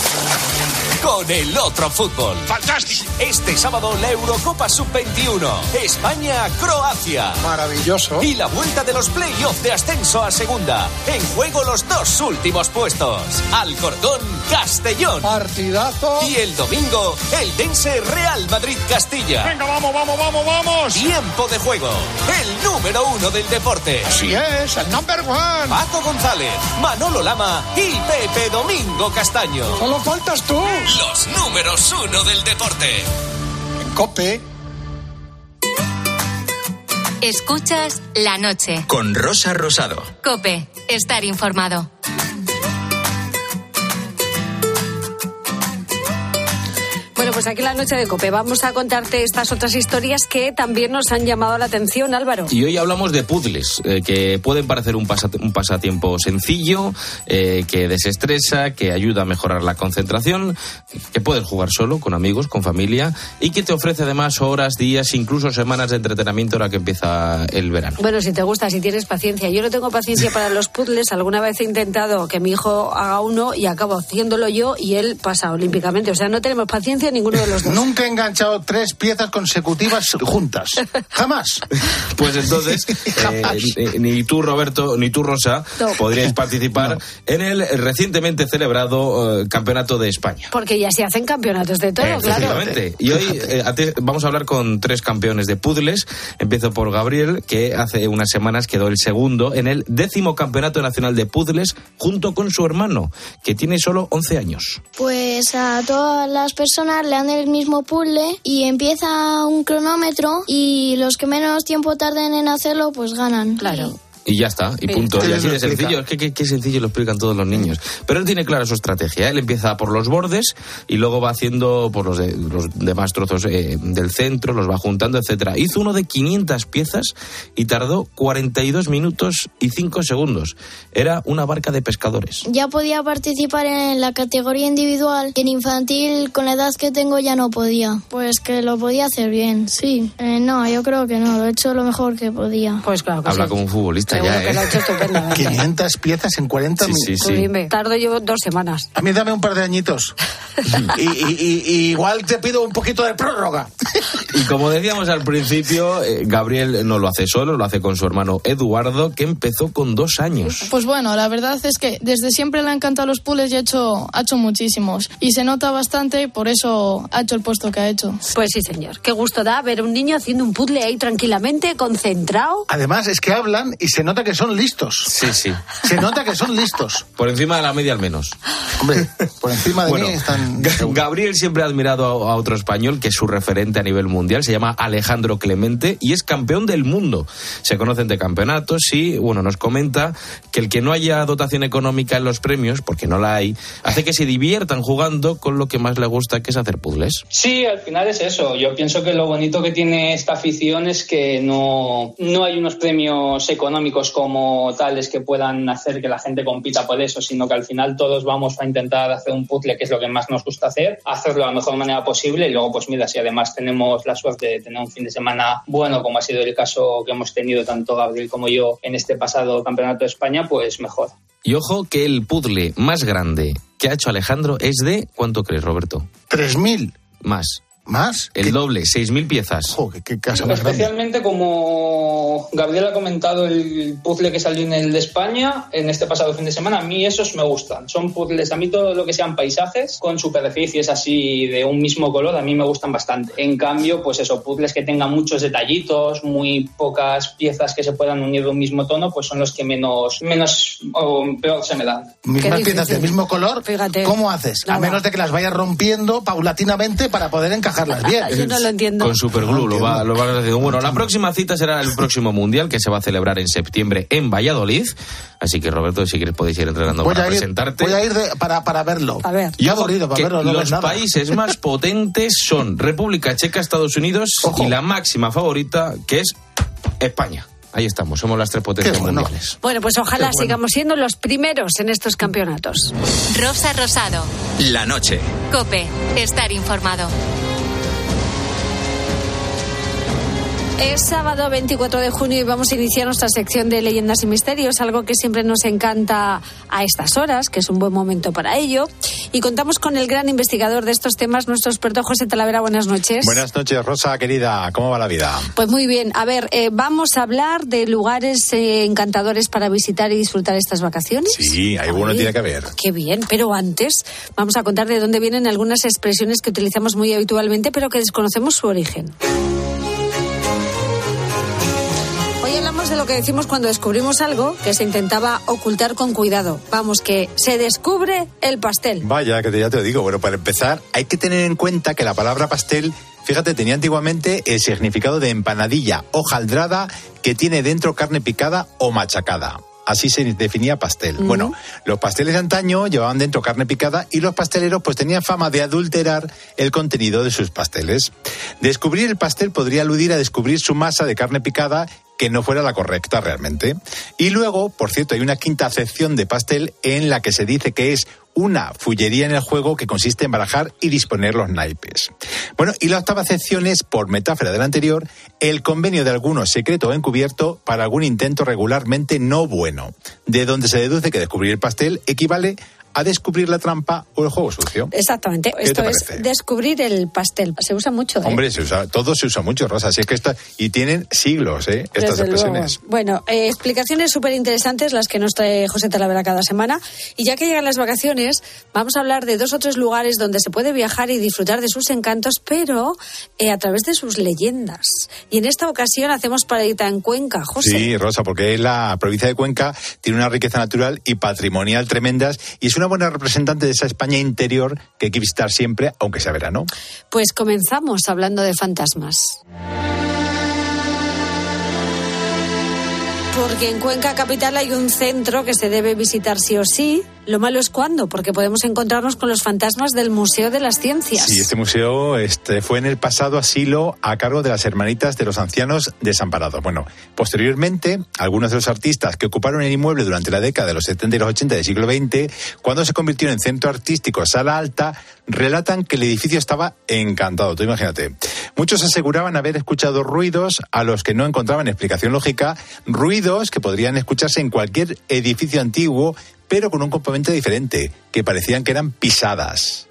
S19: Con el otro fútbol. ¡Fantástico! Este sábado la Eurocopa Sub-21. España-Croacia.
S14: Maravilloso.
S19: Y la vuelta de los playoffs de ascenso a segunda. En juego los dos últimos puestos. Alcorcón, Castellón.
S14: Partidazo.
S19: Y el domingo, el Dense Real Madrid-Castilla.
S14: Venga, vamos, vamos, vamos, vamos.
S19: Tiempo de juego. El número uno del deporte.
S14: Así es, el number one.
S19: Paco González, Manolo Lama y Pepe Domingo Castaño.
S14: Solo faltas tú.
S19: Los números uno del deporte.
S14: Cope.
S2: Escuchas la noche.
S1: Con Rosa Rosado.
S2: Cope, estar informado.
S9: Pues aquí en la noche de Cope vamos a contarte estas otras historias que también nos han llamado la atención, Álvaro.
S12: Y hoy hablamos de puzzles, eh, que pueden parecer un, pasat- un pasatiempo sencillo, eh, que desestresa, que ayuda a mejorar la concentración, que puedes jugar solo, con amigos, con familia, y que te ofrece además horas, días, incluso semanas de entretenimiento ahora que empieza el verano.
S9: Bueno, si te gusta, si tienes paciencia. Yo no tengo paciencia para los puzzles. Alguna vez he intentado que mi hijo haga uno y acabo haciéndolo yo y él pasa olímpicamente. O sea, no tenemos paciencia ninguno de los dos.
S14: Nunca he enganchado tres piezas consecutivas juntas. (laughs) Jamás.
S12: Pues entonces, (laughs) eh, ni- ni tú, Roberto, ni tú, Rosa,
S9: No.
S12: podríais participar en el recientemente celebrado eh, Campeonato de España.
S9: Porque ya se hacen campeonatos de todo, claro.
S12: Efectivamente. Y hoy eh, vamos a hablar con tres campeones de puzzles. Empiezo por Gabriel, que hace unas semanas quedó el segundo en el décimo Campeonato Nacional de Puzzles junto con su hermano, que tiene solo 11 años.
S11: Pues a todas las personas le dan el mismo puzzle y empieza un cronómetro y los que menos tiempo tarden en hacerlo pues ganan.
S9: Claro.
S12: Y ya está, y
S11: Sí.
S12: punto.
S14: Sí,
S12: Y así de sencillo. Es que qué- qué sencillo lo explican todos los niños. Pero él tiene clara su estrategia. Él empieza por los bordes y luego va haciendo por los, de- los demás trozos eh, del centro, los va juntando, etcétera. Hizo uno de 500 piezas y tardó 42 minutos y 5 segundos. Era una barca de pescadores.
S11: Ya podía participar en la categoría individual. En infantil, con la edad que tengo, ya no podía. Pues que lo podía hacer bien, sí. Eh, no, yo creo que no. Lo he hecho lo mejor que podía.
S9: Pues claro
S12: Habla como un futbolista
S9: Seguro
S12: ya,
S9: que lo ha
S12: ¿eh?
S9: hecho estupendamente. (laughs)
S14: 500 piezas en 40
S12: Sí,
S14: minutos.
S12: sí, sí.
S9: dime. Tardo yo dos semanas.
S14: A mí dame un par de añitos. (laughs) y, y- y- y igual te pido un poquito de prórroga.
S12: Y como decíamos al principio, eh, Gabriel no lo hace solo, lo hace con su hermano Eduardo, que empezó con dos años.
S20: Pues bueno, la verdad es que desde siempre le han encantado los puzzles y ha hecho, ha hecho muchísimos. Y se nota bastante, por eso ha hecho el puesto que ha hecho.
S9: Pues sí, señor. Qué gusto da ver un niño haciendo un puzzle ahí tranquilamente, concentrado.
S14: Además, es que hablan y se nota que son listos.
S12: Sí, sí.
S14: Se nota que son listos.
S12: Por encima de la media al menos.
S14: Hombre, por encima de
S12: Bueno,
S14: mí están...
S12: Ga- Gabriel siempre ha admirado a, a otro español que es su referente a nivel mundial, se llama Alejandro Clemente y es campeón del mundo. Se conocen de campeonatos y, bueno, nos comenta que el que no haya dotación económica en los premios, porque no la hay, hace que se diviertan jugando con lo que más le gusta, que es hacer puzzles.
S21: Sí, al final es eso. Yo pienso que lo bonito que tiene esta afición es que no, no hay unos premios económicos como tales que puedan hacer que la gente compita por eso, sino que al final todos vamos a intentar hacer un puzzle, que es lo que más nos gusta hacer, hacerlo de la mejor manera posible y luego, pues mira, si además tenemos la suerte de tener un fin de semana bueno, como ha sido el caso que hemos tenido tanto Gabriel como yo en este pasado Campeonato de España, pues mejor.
S12: Y ojo que el puzzle más grande que ha hecho Alejandro es de, ¿cuánto crees, Roberto?
S14: 3.000.
S12: Más.
S14: ¿Más?
S12: El doble, 6.000 piezas.
S14: qué casa más grande.
S21: Especialmente como Gabriel ha comentado el puzzle que salió en el de España en este pasado fin de semana, a mí esos me gustan. Son puzzles, a mí todo lo que sean paisajes con superficies así de un mismo color, a mí me gustan bastante. En cambio, pues eso, puzzles que tengan muchos detallitos, muy pocas piezas que se puedan unir de un mismo tono, pues son los que menos, menos o peor se me dan.
S14: Mismas piezas del mismo color.
S9: Fíjate.
S14: ¿Cómo haces? A menos de que las vayas rompiendo paulatinamente para poder encajarlas bien.
S9: Yo no lo entiendo.
S12: Con superglue lo va, lo va haciendo. Bueno, la próxima cita será el próximo mundial que se va a celebrar en septiembre en Valladolid. Así que Roberto, si quieres podéis ir entrenando
S14: Voy
S12: para
S14: a ir,
S12: presentarte.
S14: voy a ir de- para, para verlo.
S9: A ver.
S14: Y aburrido para verlo, no
S12: los
S14: nada.
S12: países más (laughs) potentes son República Checa, Estados Unidos y la máxima favorita que es España. Ahí estamos, somos las tres potencias mundiales.
S9: Bueno, pues ojalá
S12: bueno.
S9: sigamos siendo los primeros en estos campeonatos.
S2: Rosa Rosado.
S1: La noche.
S2: Cope, estar informado.
S9: Es sábado 24 de junio y vamos a iniciar nuestra sección de leyendas y misterios, algo que siempre nos encanta a estas horas, que es un buen momento para ello. Y contamos con el gran investigador de estos temas, nuestro experto José Talavera. Buenas noches.
S22: Buenas noches, Rosa, querida. ¿Cómo va la vida?
S9: Pues muy bien. A ver, eh, vamos a hablar de lugares eh, encantadores para visitar y disfrutar estas vacaciones.
S22: Sí, hay bueno tiene que ver.
S9: Qué bien, pero antes vamos a contar de dónde vienen algunas expresiones que utilizamos muy habitualmente, pero que desconocemos su origen. Hoy hablamos de lo que decimos cuando descubrimos algo que se intentaba ocultar con cuidado. Vamos, que se descubre el pastel.
S22: Vaya, que te- ya te lo digo. Bueno, para empezar, hay que tener en cuenta que la palabra pastel, fíjate, tenía antiguamente el significado de empanadilla hojaldrada que tiene dentro carne picada o machacada. Así se definía pastel. Bueno, los pasteles de antaño llevaban dentro carne picada y los pasteleros pues tenían fama de adulterar el contenido de sus pasteles. Descubrir el pastel podría aludir a descubrir su masa de carne picada que no fuera la correcta realmente. Y luego, por cierto, hay una quinta acepción de pastel en la que se dice que es una fullería en el juego que consiste en barajar y disponer los naipes. Bueno, y la octava acepción es, por metáfora del anterior, el convenio de alguno secreto o encubierto para algún intento regularmente no bueno, de donde se deduce que descubrir el pastel equivale a descubrir la trampa o el juego sucio.
S9: Exactamente.
S22: ¿Qué
S9: Esto es descubrir el pastel. Se usa mucho. ¿eh?
S22: Hombre, se usa, todo se usa mucho, Rosa. Así es que está, y tienen siglos, ¿eh? Estas
S9: Desde luego.
S22: expresiones.
S9: Bueno, eh, explicaciones súper interesantes las que nos trae José Talavera cada semana. Y ya que llegan las vacaciones, vamos a hablar de dos o tres lugares donde se puede viajar y disfrutar de sus encantos, pero eh, a través de sus leyendas. Y en esta ocasión hacemos paradita en Cuenca, José.
S22: Sí, Rosa, porque la provincia de Cuenca tiene una riqueza natural y patrimonial tremendas y es una buena representante de esa España interior que hay que visitar siempre, aunque sea verano.
S9: Pues comenzamos hablando de fantasmas. Porque en Cuenca Capital hay un centro que se debe visitar sí o sí. Lo malo es cuándo, porque podemos encontrarnos con los fantasmas del Museo de las Ciencias.
S22: Sí, este museo este, fue en el pasado asilo a cargo de las hermanitas de los ancianos desamparados. Bueno, posteriormente, algunos de los artistas que ocuparon el inmueble durante la década de los 70 y los 80 del siglo XX, cuando se convirtió en centro artístico Sala Alta, relatan que el edificio estaba encantado. Tú imagínate. Muchos aseguraban haber escuchado ruidos a los que no encontraban explicación lógica, ruidos que podrían escucharse en cualquier edificio antiguo, pero con un componente diferente, que parecían que eran pisadas.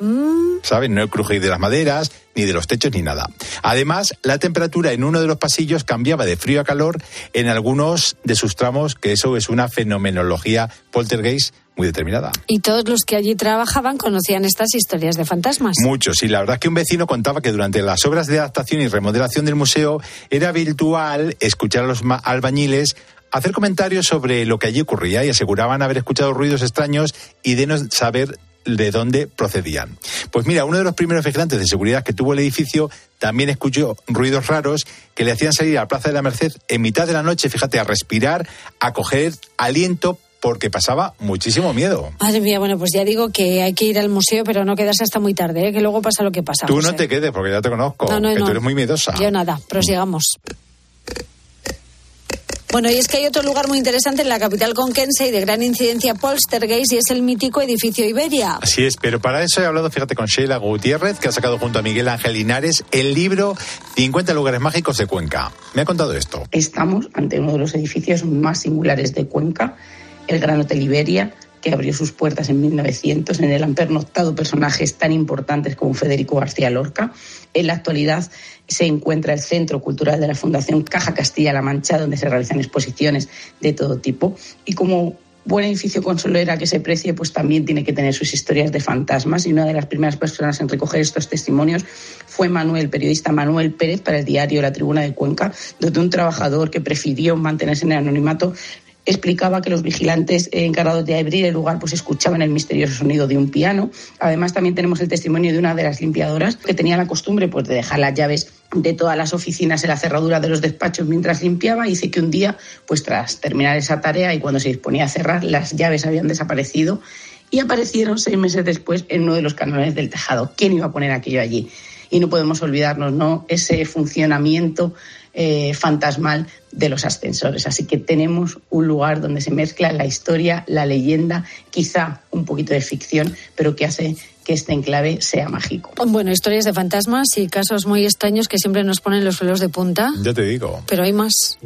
S22: ¿saben? No el crujir de las maderas, ni de los techos, ni nada. Además, la temperatura en uno de los pasillos cambiaba de frío a calor en algunos de sus tramos, que eso es una fenomenología poltergeist muy determinada.
S9: Y todos los que allí trabajaban conocían estas historias de fantasmas.
S22: Muchos, y la verdad es que un vecino contaba que durante las obras de adaptación y remodelación del museo era habitual escuchar a los albañiles hacer comentarios sobre lo que allí ocurría y aseguraban haber escuchado ruidos extraños y de no saber de dónde procedían. Pues mira, uno de los primeros vigilantes de seguridad que tuvo el edificio también escuchó ruidos raros que le hacían salir a la Plaza de la Merced en mitad de la noche, fíjate, a respirar, a coger aliento porque pasaba muchísimo miedo.
S9: Madre mía, bueno, pues ya digo que hay que ir al museo, pero no quedarse hasta muy tarde, ¿eh? que luego pasa lo que pasa.
S22: Tú
S9: José.
S22: no te quedes porque ya te conozco,
S9: No, no,
S22: que
S9: no.
S22: tú eres muy miedosa.
S9: Yo nada, prosigamos. Bueno, y es que hay otro lugar muy interesante en la capital conquense y de gran incidencia poltergeist y es el mítico edificio Iberia.
S22: Así es, pero para eso he hablado, fíjate, con Sheila Gutiérrez, que ha sacado junto a Miguel Ángel Linares el libro 50 lugares mágicos de Cuenca. Me ha contado esto.
S23: Estamos ante uno de los edificios más singulares de Cuenca, el Gran Hotel Iberia, que abrió sus puertas en 1900. En él han pernoctado personajes tan importantes como Federico García Lorca. En la actualidad se encuentra el Centro Cultural de la Fundación Caja Castilla-La Mancha, donde se realizan exposiciones de todo tipo. Y como buen edificio consolera que se precie, pues también tiene que tener sus historias de fantasmas. Y una de las primeras personas en recoger estos testimonios fue Manuel, periodista Manuel Pérez, para el diario La Tribuna de Cuenca, donde un trabajador que prefirió mantenerse en el anonimato explicaba que los vigilantes encargados de abrir el lugar pues escuchaban el misterioso sonido de un piano. Además también tenemos el testimonio de una de las limpiadoras que tenía la costumbre pues de dejar las llaves de todas las oficinas en la cerradura de los despachos mientras limpiaba y dice que un día pues tras terminar esa tarea y cuando se disponía a cerrar las llaves habían desaparecido y aparecieron seis meses después en uno de los canales del tejado. ¿Quién iba a poner aquello allí? y no podemos olvidarnos, ¿no? Ese funcionamiento eh, fantasmal de los ascensores. Así que tenemos un lugar donde se mezcla la historia, la leyenda, quizá un poquito de ficción, pero que hace que este enclave sea mágico.
S9: Bueno, historias de fantasmas y casos muy extraños que siempre nos ponen los pelos de punta.
S22: Ya te digo.
S9: Pero hay más.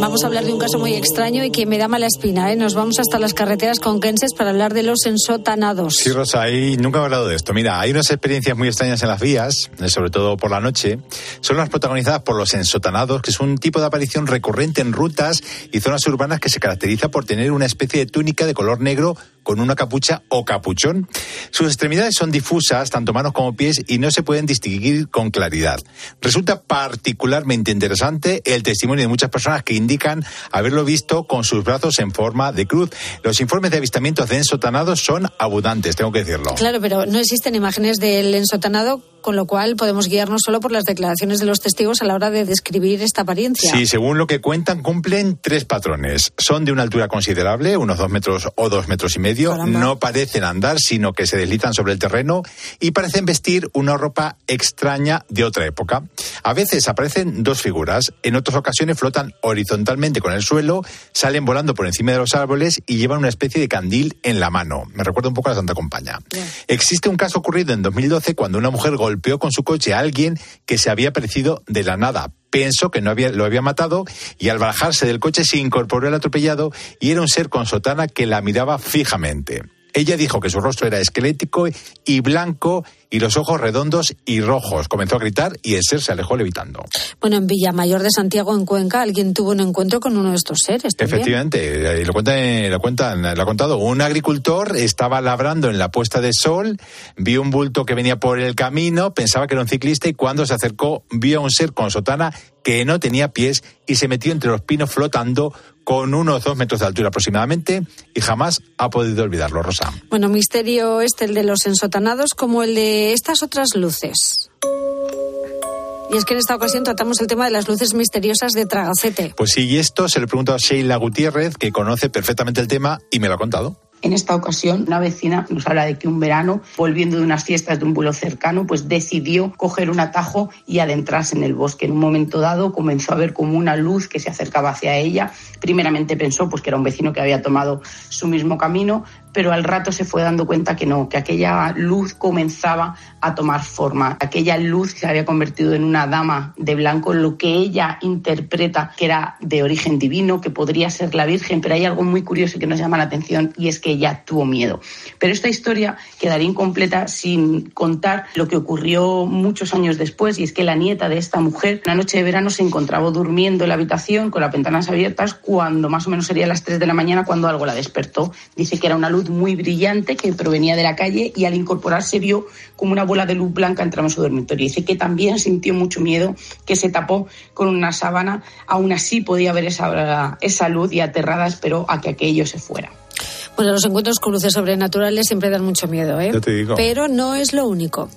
S9: Vamos a hablar de un caso muy extraño y que me da mala espina. ¿eh? Nos vamos hasta las carreteras conquenses para hablar de los ensotanados.
S22: Sí, Rosa, ahí nunca he hablado de esto. Mira, hay unas experiencias muy extrañas en las vías, eh, sobre todo por la noche. Son las protagonizadas por los ensotanados, que es un tipo de aparición recurrente en rutas y zonas urbanas que se caracteriza por tener una especie de túnica de color negro con una capucha o capuchón. Sus extremidades son difusas, tanto manos como pies, y no se pueden distinguir con claridad. Resulta particularmente interesante el testimonio de muchas personas que indican haberlo visto con sus brazos en forma de cruz. Los informes de avistamientos de ensotanados son abundantes, tengo que decirlo.
S9: Claro, pero no existen imágenes del ensotanado, con lo cual podemos guiarnos solo por las declaraciones de los testigos a la hora de describir esta apariencia.
S22: Sí, según lo que cuentan, cumplen tres patrones. Son de una altura considerable, unos dos metros o dos metros y medio. No parecen andar, sino que se deslizan sobre el terreno y parecen vestir una ropa extraña de otra época. A veces aparecen dos figuras, en otras ocasiones flotan horizontalmente con el suelo, salen volando por encima de los árboles y llevan una especie de candil en la mano. Me recuerda un poco a la Santa Compañía. Existe un caso ocurrido en 2012 cuando una mujer golpeó con su coche a alguien que se había aparecido de la nada. Pensó que no había, lo había matado y al bajarse del coche se incorporó el atropellado y era un ser con sotana que la miraba fijamente. Ella dijo que su rostro era esquelético y blanco y los ojos redondos y rojos. Comenzó a gritar y el ser se alejó levitando.
S9: Bueno, en Villamayor de Santiago, en Cuenca, alguien tuvo un encuentro con uno de estos seres. también.
S22: Efectivamente, eh, lo cuentan, lo cuentan, lo ha contado. Un agricultor estaba labrando en la puesta de sol, vio un bulto que venía por el camino, pensaba que era un ciclista y cuando se acercó vio a un ser con sotana que no tenía pies y se metió entre los pinos flotando con unos dos metros de altura aproximadamente y jamás ha podido olvidarlo, Rosa.
S9: Bueno, misterio este, el de los ensotanados, como el de estas otras luces. Y es que en esta ocasión tratamos el tema de las luces misteriosas de Tragacete.
S22: Pues sí, y esto se lo pregunto a Sheila Gutiérrez, que conoce perfectamente el tema y me lo ha contado.
S23: En esta ocasión, una vecina nos habla de que un verano, volviendo de unas fiestas de un vuelo cercano, pues decidió coger un atajo y adentrarse en el bosque. En un momento dado comenzó a ver como una luz que se acercaba hacia ella. Primeramente pensó pues que era un vecino que había tomado su mismo camino, pero al rato se fue dando cuenta que no, que aquella luz comenzaba a tomar forma. Aquella luz se había convertido en una dama de blanco, lo que ella interpreta que era de origen divino, que podría ser la Virgen, pero hay algo muy curioso que nos llama la atención y es que ella tuvo miedo. Pero esta historia quedaría incompleta sin contar lo que ocurrió muchos años después y es que la nieta de esta mujer, una noche de verano, se encontraba durmiendo en la habitación con las ventanas abiertas cuando más o menos sería las 3 de la mañana cuando algo la despertó. Dice que era una luz muy brillante que provenía de la calle y al incorporarse vio como una bola de luz blanca entraba en su dormitorio. Dice que también sintió mucho miedo, que se tapó con una sábana. Aún así podía ver esa, esa luz y aterrada esperó a que aquello se fuera.
S9: Bueno, los encuentros con luces sobrenaturales siempre dan mucho miedo, ¿eh?
S22: Ya te digo.
S9: Pero no es lo único.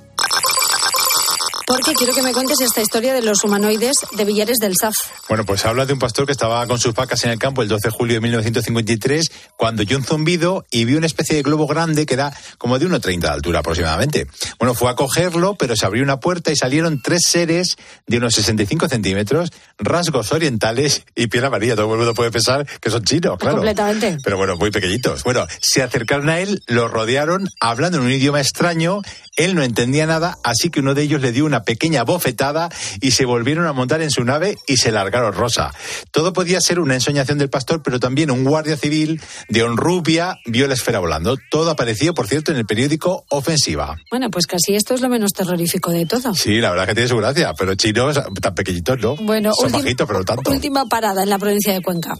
S9: Porque quiero que me cuentes esta historia de los humanoides de Villares del Saf.
S22: Bueno, pues habla de un pastor que estaba con sus vacas en el campo el 12 de julio de 1953 cuando oyó un zumbido y vio una especie de globo grande que era como de 1,30 de altura aproximadamente. Bueno, fue a cogerlo, pero se abrió una puerta y salieron tres seres de unos 65 centímetros, rasgos orientales y piel amarilla. Todo el mundo puede pensar que son chinos, claro.
S9: Completamente.
S22: Pero bueno, muy pequeñitos. Bueno, se acercaron a él, lo rodearon, hablando en un idioma extraño. Él no entendía nada, así que uno de ellos le dio una pequeña bofetada y se volvieron a montar en su nave y se largaron rosa. Todo podía ser una ensoñación del pastor, pero también un guardia civil de Honrubia vio la esfera volando. Todo apareció, por cierto, en el periódico Ofensiva.
S9: Bueno, pues casi esto es lo menos terrorífico de todo.
S22: Sí, la verdad que tiene su gracia, pero chinos tan pequeñitos, ¿no?
S9: Bueno,
S22: Son
S9: últim-
S22: bajitos, pero tanto.
S9: Última parada en la provincia de Cuenca.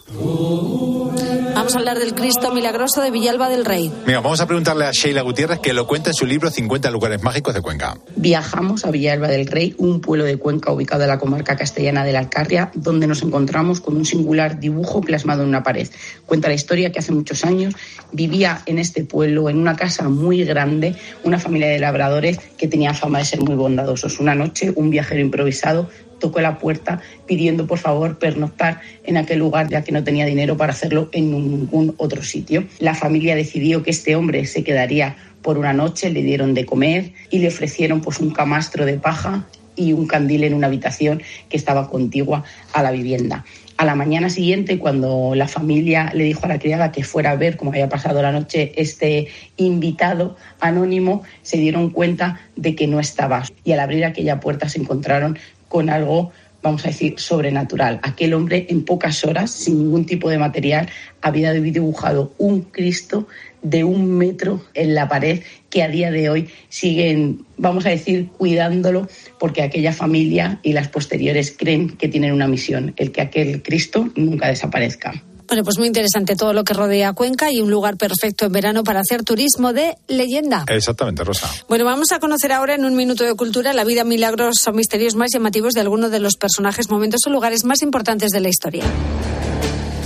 S9: Vamos a hablar del Cristo Milagroso de Villalba del Rey.
S22: Mira, vamos a preguntarle a Sheila Gutiérrez que lo cuenta en su libro 50 lugares mágicos de Cuenca.
S23: Viajamos a Villalba del Rey, un pueblo de Cuenca ubicado en la comarca castellana de la Alcarria, donde nos encontramos con un singular dibujo plasmado en una pared. Cuenta la historia que hace muchos años vivía en este pueblo, en una casa muy grande, una familia de labradores que tenía fama de ser muy bondadosos. Una noche, un viajero improvisado tocó la puerta pidiendo por favor pernoctar en aquel lugar ya que no tenía dinero para hacerlo en ningún otro sitio. La familia decidió que este hombre se quedaría por una noche, le dieron de comer y le ofrecieron pues un camastro de paja y un candil en una habitación que estaba contigua a la vivienda. A la mañana siguiente, cuando la familia le dijo a la criada que fuera a ver cómo había pasado la noche este invitado anónimo, se dieron cuenta de que no estaba. Y al abrir aquella puerta se encontraron con algo vamos a decir, sobrenatural. Aquel hombre en pocas horas, sin ningún tipo de material, había dibujado un Cristo de un metro en la pared que a día de hoy siguen, vamos a decir, cuidándolo porque aquella familia y las posteriores creen que tienen una misión, el que aquel Cristo nunca desaparezca.
S9: Bueno, pues muy interesante todo lo que rodea Cuenca y un lugar perfecto en verano para hacer turismo de leyenda.
S22: Exactamente, Rosa.
S9: Bueno, vamos a conocer ahora en un minuto de cultura la vida, milagros o misterios más llamativos de algunos de los personajes, momentos o lugares más importantes de la historia.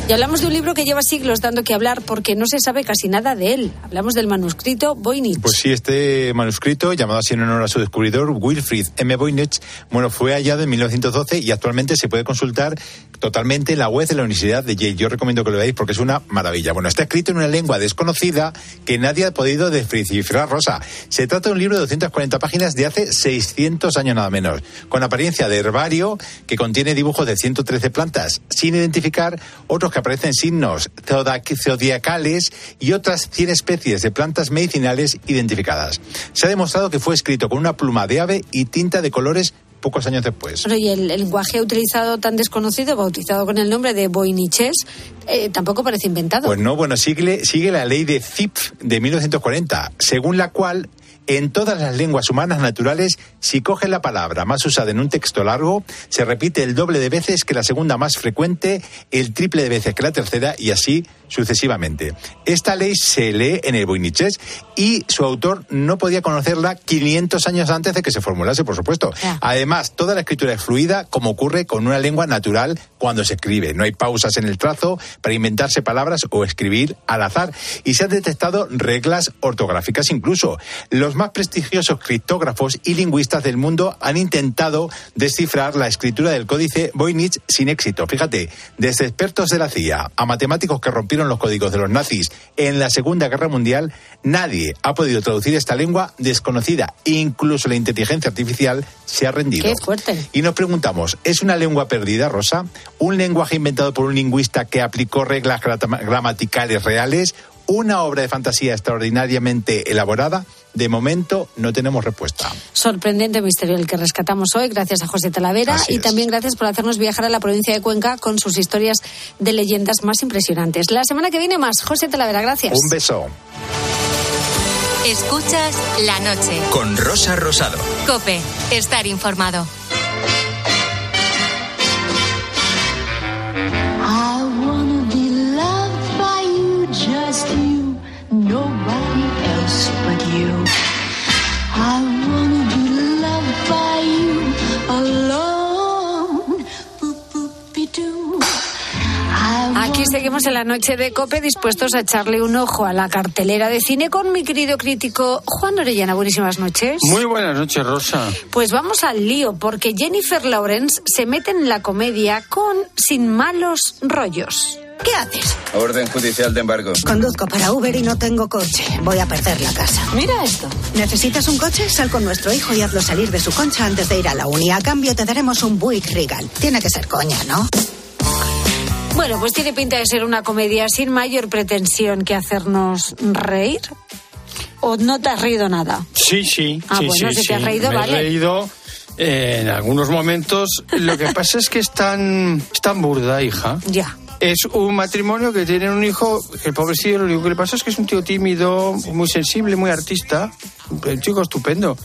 S9: Y hablamos de un libro que lleva siglos dando que hablar porque no se sabe casi nada de él. Hablamos del manuscrito Voynich.
S22: Pues sí, este manuscrito, llamado así en honor a su descubridor, Wilfried M. Voynich, bueno, fue hallado en 1912 y actualmente se puede consultar totalmente en la web de la Universidad de Yale. Yo recomiendo que lo veáis porque es una maravilla. Bueno, está escrito en una lengua desconocida que nadie ha podido descifrar, Rosa. Se trata de un libro de 240 páginas de hace 600 años nada menos, con apariencia de herbario que contiene dibujos de 113 plantas, sin identificar otros que aparecen signos zodiacales y otras 100 especies de plantas medicinales identificadas. Se ha demostrado que fue escrito con una pluma de ave y tinta de colores pocos años después.
S9: Bueno, y el, el lenguaje utilizado tan desconocido, bautizado con el nombre de Voiniches, eh, tampoco parece inventado.
S22: Pues no, bueno, sigue, sigue la ley de Zipf de 1940, según la cual en todas las lenguas humanas naturales, si coges la palabra más usada en un texto largo, se repite el doble de veces que la segunda más frecuente, el triple de veces que la tercera y así sucesivamente. Esta ley se lee en el Voiniches y su autor no podía conocerla 500 años antes de que se formulase, por supuesto. Además, toda la escritura es fluida, como ocurre con una lengua natural cuando se escribe. No hay pausas en el trazo para inventarse palabras o escribir al azar. Y se han detectado reglas ortográficas incluso. Los más prestigiosos criptógrafos y lingüistas del mundo han intentado descifrar la escritura del códice Voynich sin éxito. Fíjate, desde expertos de la CIA a matemáticos que rompieron los códigos de los nazis en la Segunda Guerra Mundial, nadie ha podido traducir esta lengua desconocida. Incluso la inteligencia artificial se ha rendido.
S9: Qué fuerte.
S22: Y nos preguntamos, ¿es una lengua perdida, Rosa? ¿Un lenguaje inventado por un lingüista que aplicó reglas gramaticales reales? ¿Una obra de fantasía extraordinariamente elaborada? De momento no tenemos respuesta.
S9: Sorprendente misterio el que rescatamos hoy, gracias a José Talavera
S22: Así
S9: y
S22: es.
S9: también gracias por hacernos viajar a la provincia de Cuenca con sus historias de leyendas más impresionantes. La semana que viene más, José Talavera, gracias.
S22: Un beso.
S2: Escuchas la noche.
S1: Con Rosa Rosado.
S2: Cope, estar informado.
S9: Seguimos en la noche de Cope dispuestos a echarle un ojo a la cartelera de cine con mi querido crítico Juan Orellana. Buenísimas noches.
S24: Muy buenas noches, Rosa.
S9: Pues vamos al lío, porque Jennifer Lawrence se mete en la comedia con Sin malos rollos. ¿Qué haces?
S25: Orden judicial de embargo.
S26: Conduzco para Uber y no tengo coche. Voy a perder la casa.
S9: Mira esto.
S26: ¿Necesitas un coche? Sal con nuestro hijo y hazlo salir de su concha antes de ir a la uni. A cambio te daremos un Buick Regal. Tiene que ser coña, ¿no?
S9: Bueno, pues tiene pinta de ser una comedia sin mayor pretensión que hacernos reír. ¿O no te has reído nada?
S24: Sí, sí.
S9: Ah,
S24: sí,
S9: bueno,
S24: sí,
S9: si te has
S24: sí.
S9: reído,
S24: Me
S9: vale.
S24: he reído eh, en algunos momentos. Lo que pasa es que es tan, es tan burda, hija.
S9: Ya.
S24: Es un matrimonio que tiene un hijo, el pobrecillo lo único que le pasa es que es un tío tímido, muy sensible, muy artista, un chico estupendo.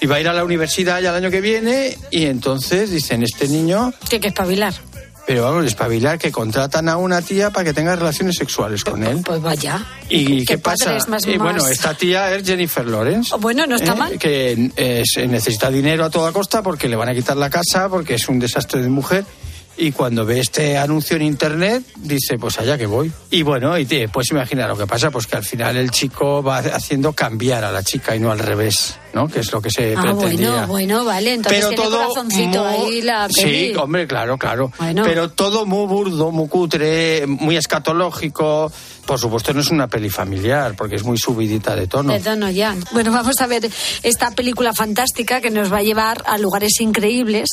S24: Y va a ir a la universidad ya el año que viene y entonces dicen, este niño,
S9: Tiene que espabilar.
S24: Pero vamos, espabilar, que contratan a una tía para que tenga relaciones sexuales con él.
S9: Pues vaya.
S24: ¿Y qué, pasa?
S9: más-
S24: Y bueno,
S9: más-
S24: esta tía es Jennifer Lawrence.
S9: Bueno, no está
S24: ¿eh?
S9: mal.
S24: Que eh, se necesita dinero a toda costa porque le van a quitar la casa, porque es un desastre de mujer. Y cuando ve este anuncio en internet, dice, pues allá que voy. Y bueno, y te puedes imaginar lo que pasa, pues que al final el chico va haciendo cambiar a la chica y no al revés. ¿No? Que es lo que se
S9: Ah,
S24: pretendía.
S9: bueno, bueno, vale. Entonces
S24: Pero
S9: tiene
S24: todo
S9: corazoncito
S24: muy-
S9: ahí la peli.
S24: Sí, hombre, claro, claro.
S9: Bueno.
S24: Pero todo muy burdo, muy cutre, muy escatológico. Por supuesto, no es una peli familiar, porque es muy subidita de tono.
S9: De tono ya. Bueno, vamos a ver esta película fantástica que nos va a llevar a lugares increíbles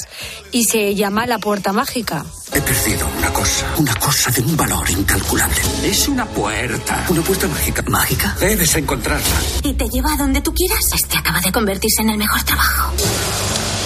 S9: y se llama La Puerta Mágica.
S27: He perdido una cosa, una cosa de un valor incalculable. Es una puerta, una puerta mágica. ¿Mágica? Debes encontrarla.
S2: ¿Y te lleva a donde tú quieras? Este acaba de convertirse en el mejor trabajo.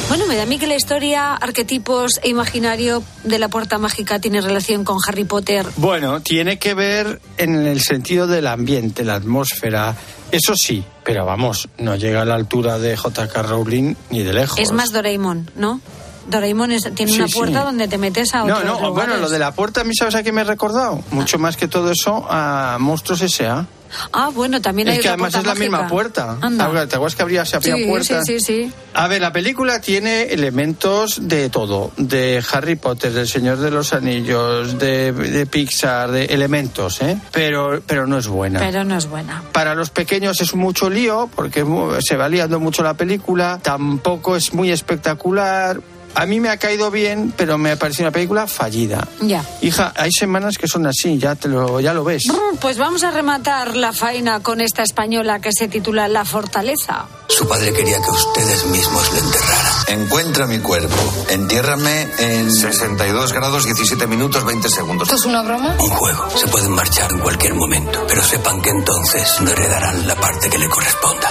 S9: Bueno, me da a mí que la historia, arquetipos e imaginario de La Puerta Mágica tiene relación con Harry Potter.
S24: Bueno, tiene que ver en el sentido del ambiente, la atmósfera. Eso sí, pero vamos, no llega a la altura de J.K. Rowling ni de lejos.
S9: Es más Doraemon, ¿no? Doraemon es- tiene
S24: Sí,
S9: una
S24: sí.
S9: puerta donde te metes a
S24: No,
S9: otros
S24: no,
S9: lugares.
S24: bueno, lo de la puerta, ¿a mí sabes a qué me he recordado? Mucho más que todo eso a Monstruos S.A.
S9: Ah, bueno, también hay
S24: Es que
S9: otra
S24: además es la misma puerta.
S9: Anda.
S24: ¿Te acuerdas que habría esa
S9: Sí,
S24: puerta?
S9: sí, sí, sí.
S24: A ver, la película tiene elementos de todo, de Harry Potter, del Señor de los Anillos, de, de Pixar, de elementos, ¿eh? Pero, pero no es buena.
S9: Pero no es buena.
S24: Para los pequeños es mucho lío, porque se va liando mucho la película, tampoco es muy espectacular. A mí me ha caído bien, pero me ha parecido una película fallida.
S9: Ya.
S24: Hija, hay semanas que son así, ya, te lo, ya lo ves.
S9: Pues vamos a rematar la faena con esta española que se titula La Fortaleza.
S27: Su padre quería que ustedes mismos le enterraran.
S28: Encuentra mi cuerpo. Entiérrame en 62 grados 17 minutos 20 segundos.
S2: es una broma?
S27: Un juego. Se pueden marchar en cualquier momento, pero sepan que entonces no heredarán la parte que le corresponda.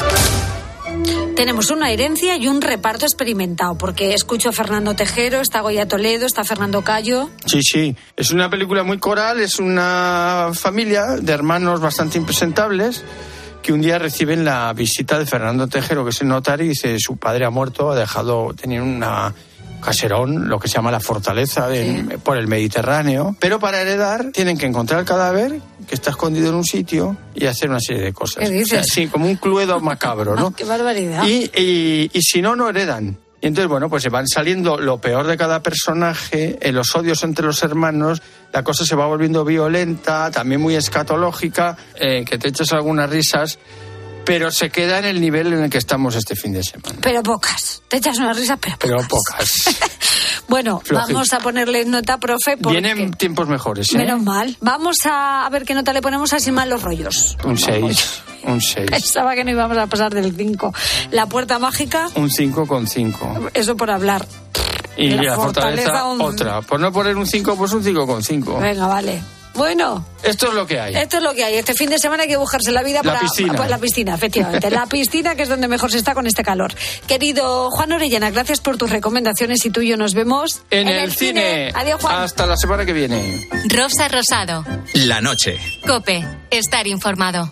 S9: Tenemos una herencia y un reparto experimentado, porque escucho a Fernando Tejero, está Goya Toledo, está Fernando Cayo.
S24: Sí, sí. Es una película muy coral, es una familia de hermanos bastante impresentables que un día reciben la visita de Fernando Tejero, que es el notario, y dice su padre ha muerto, ha dejado, tenía una caserón, lo que se llama la fortaleza de- por el Mediterráneo, pero para heredar tienen que encontrar el cadáver que está escondido en un sitio y hacer una serie de cosas.
S9: ¿Qué dices?
S24: O sea, sí, como un cluedo (laughs) macabro, ¿no?
S9: ¡Qué barbaridad!
S24: Y, y- y si no, no heredan. Y entonces, bueno, pues se van saliendo lo peor de cada personaje, eh, los odios entre los hermanos, la cosa se va volviendo violenta, también muy escatológica, eh, que te echas algunas risas, pero se queda en el nivel en el que estamos este fin de semana.
S9: Pero pocas. Te echas una risa, pero
S24: Pero pocas. (laughs)
S9: Bueno,
S24: Flojito.
S9: vamos a ponerle nota, profe, porque...
S24: Vienen tiempos mejores, ¿eh?
S9: Menos mal. Vamos a, ver qué nota le ponemos a Sin Malos Rollos.
S24: Un 6, un 6, (laughs)
S9: Pensaba que no íbamos a pasar del 5. La puerta mágica,
S24: un 5 con 5.
S9: eso por hablar.
S24: Y
S9: La
S24: la, fortaleza,
S9: fortaleza, un-
S24: otra. Por no poner un 5, pues un 5 con 5.
S9: Venga, vale. Bueno,
S24: Esto es lo que hay.
S9: esto es lo que hay. Este fin de semana hay que buscarse la vida
S24: La
S9: para
S24: piscina.
S9: para la piscina, efectivamente. (laughs) la piscina, que es donde mejor se está con este calor. Querido Juan Orellana, gracias por tus recomendaciones y tú y yo nos vemos
S24: En, el, cine.
S9: Adiós, Juan.
S24: Hasta la semana que viene.
S2: Rosa Rosado.
S1: La noche.
S2: Cope. Estar informado.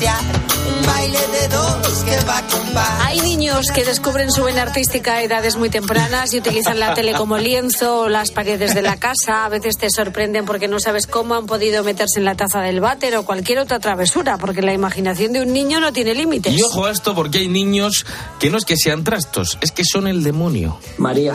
S8: Comercial, un baile de dos que va con paz.
S9: Hay niños que descubren su vena artística a edades muy tempranas y utilizan la tele como lienzo o las paredes de la casa. A veces te sorprenden porque no sabes cómo han podido meterse en la taza del váter o cualquier otra travesura, porque la imaginación de un niño no tiene límites.
S12: Y ojo a esto porque hay niños que no es que sean trastos, es que son el demonio.
S29: María,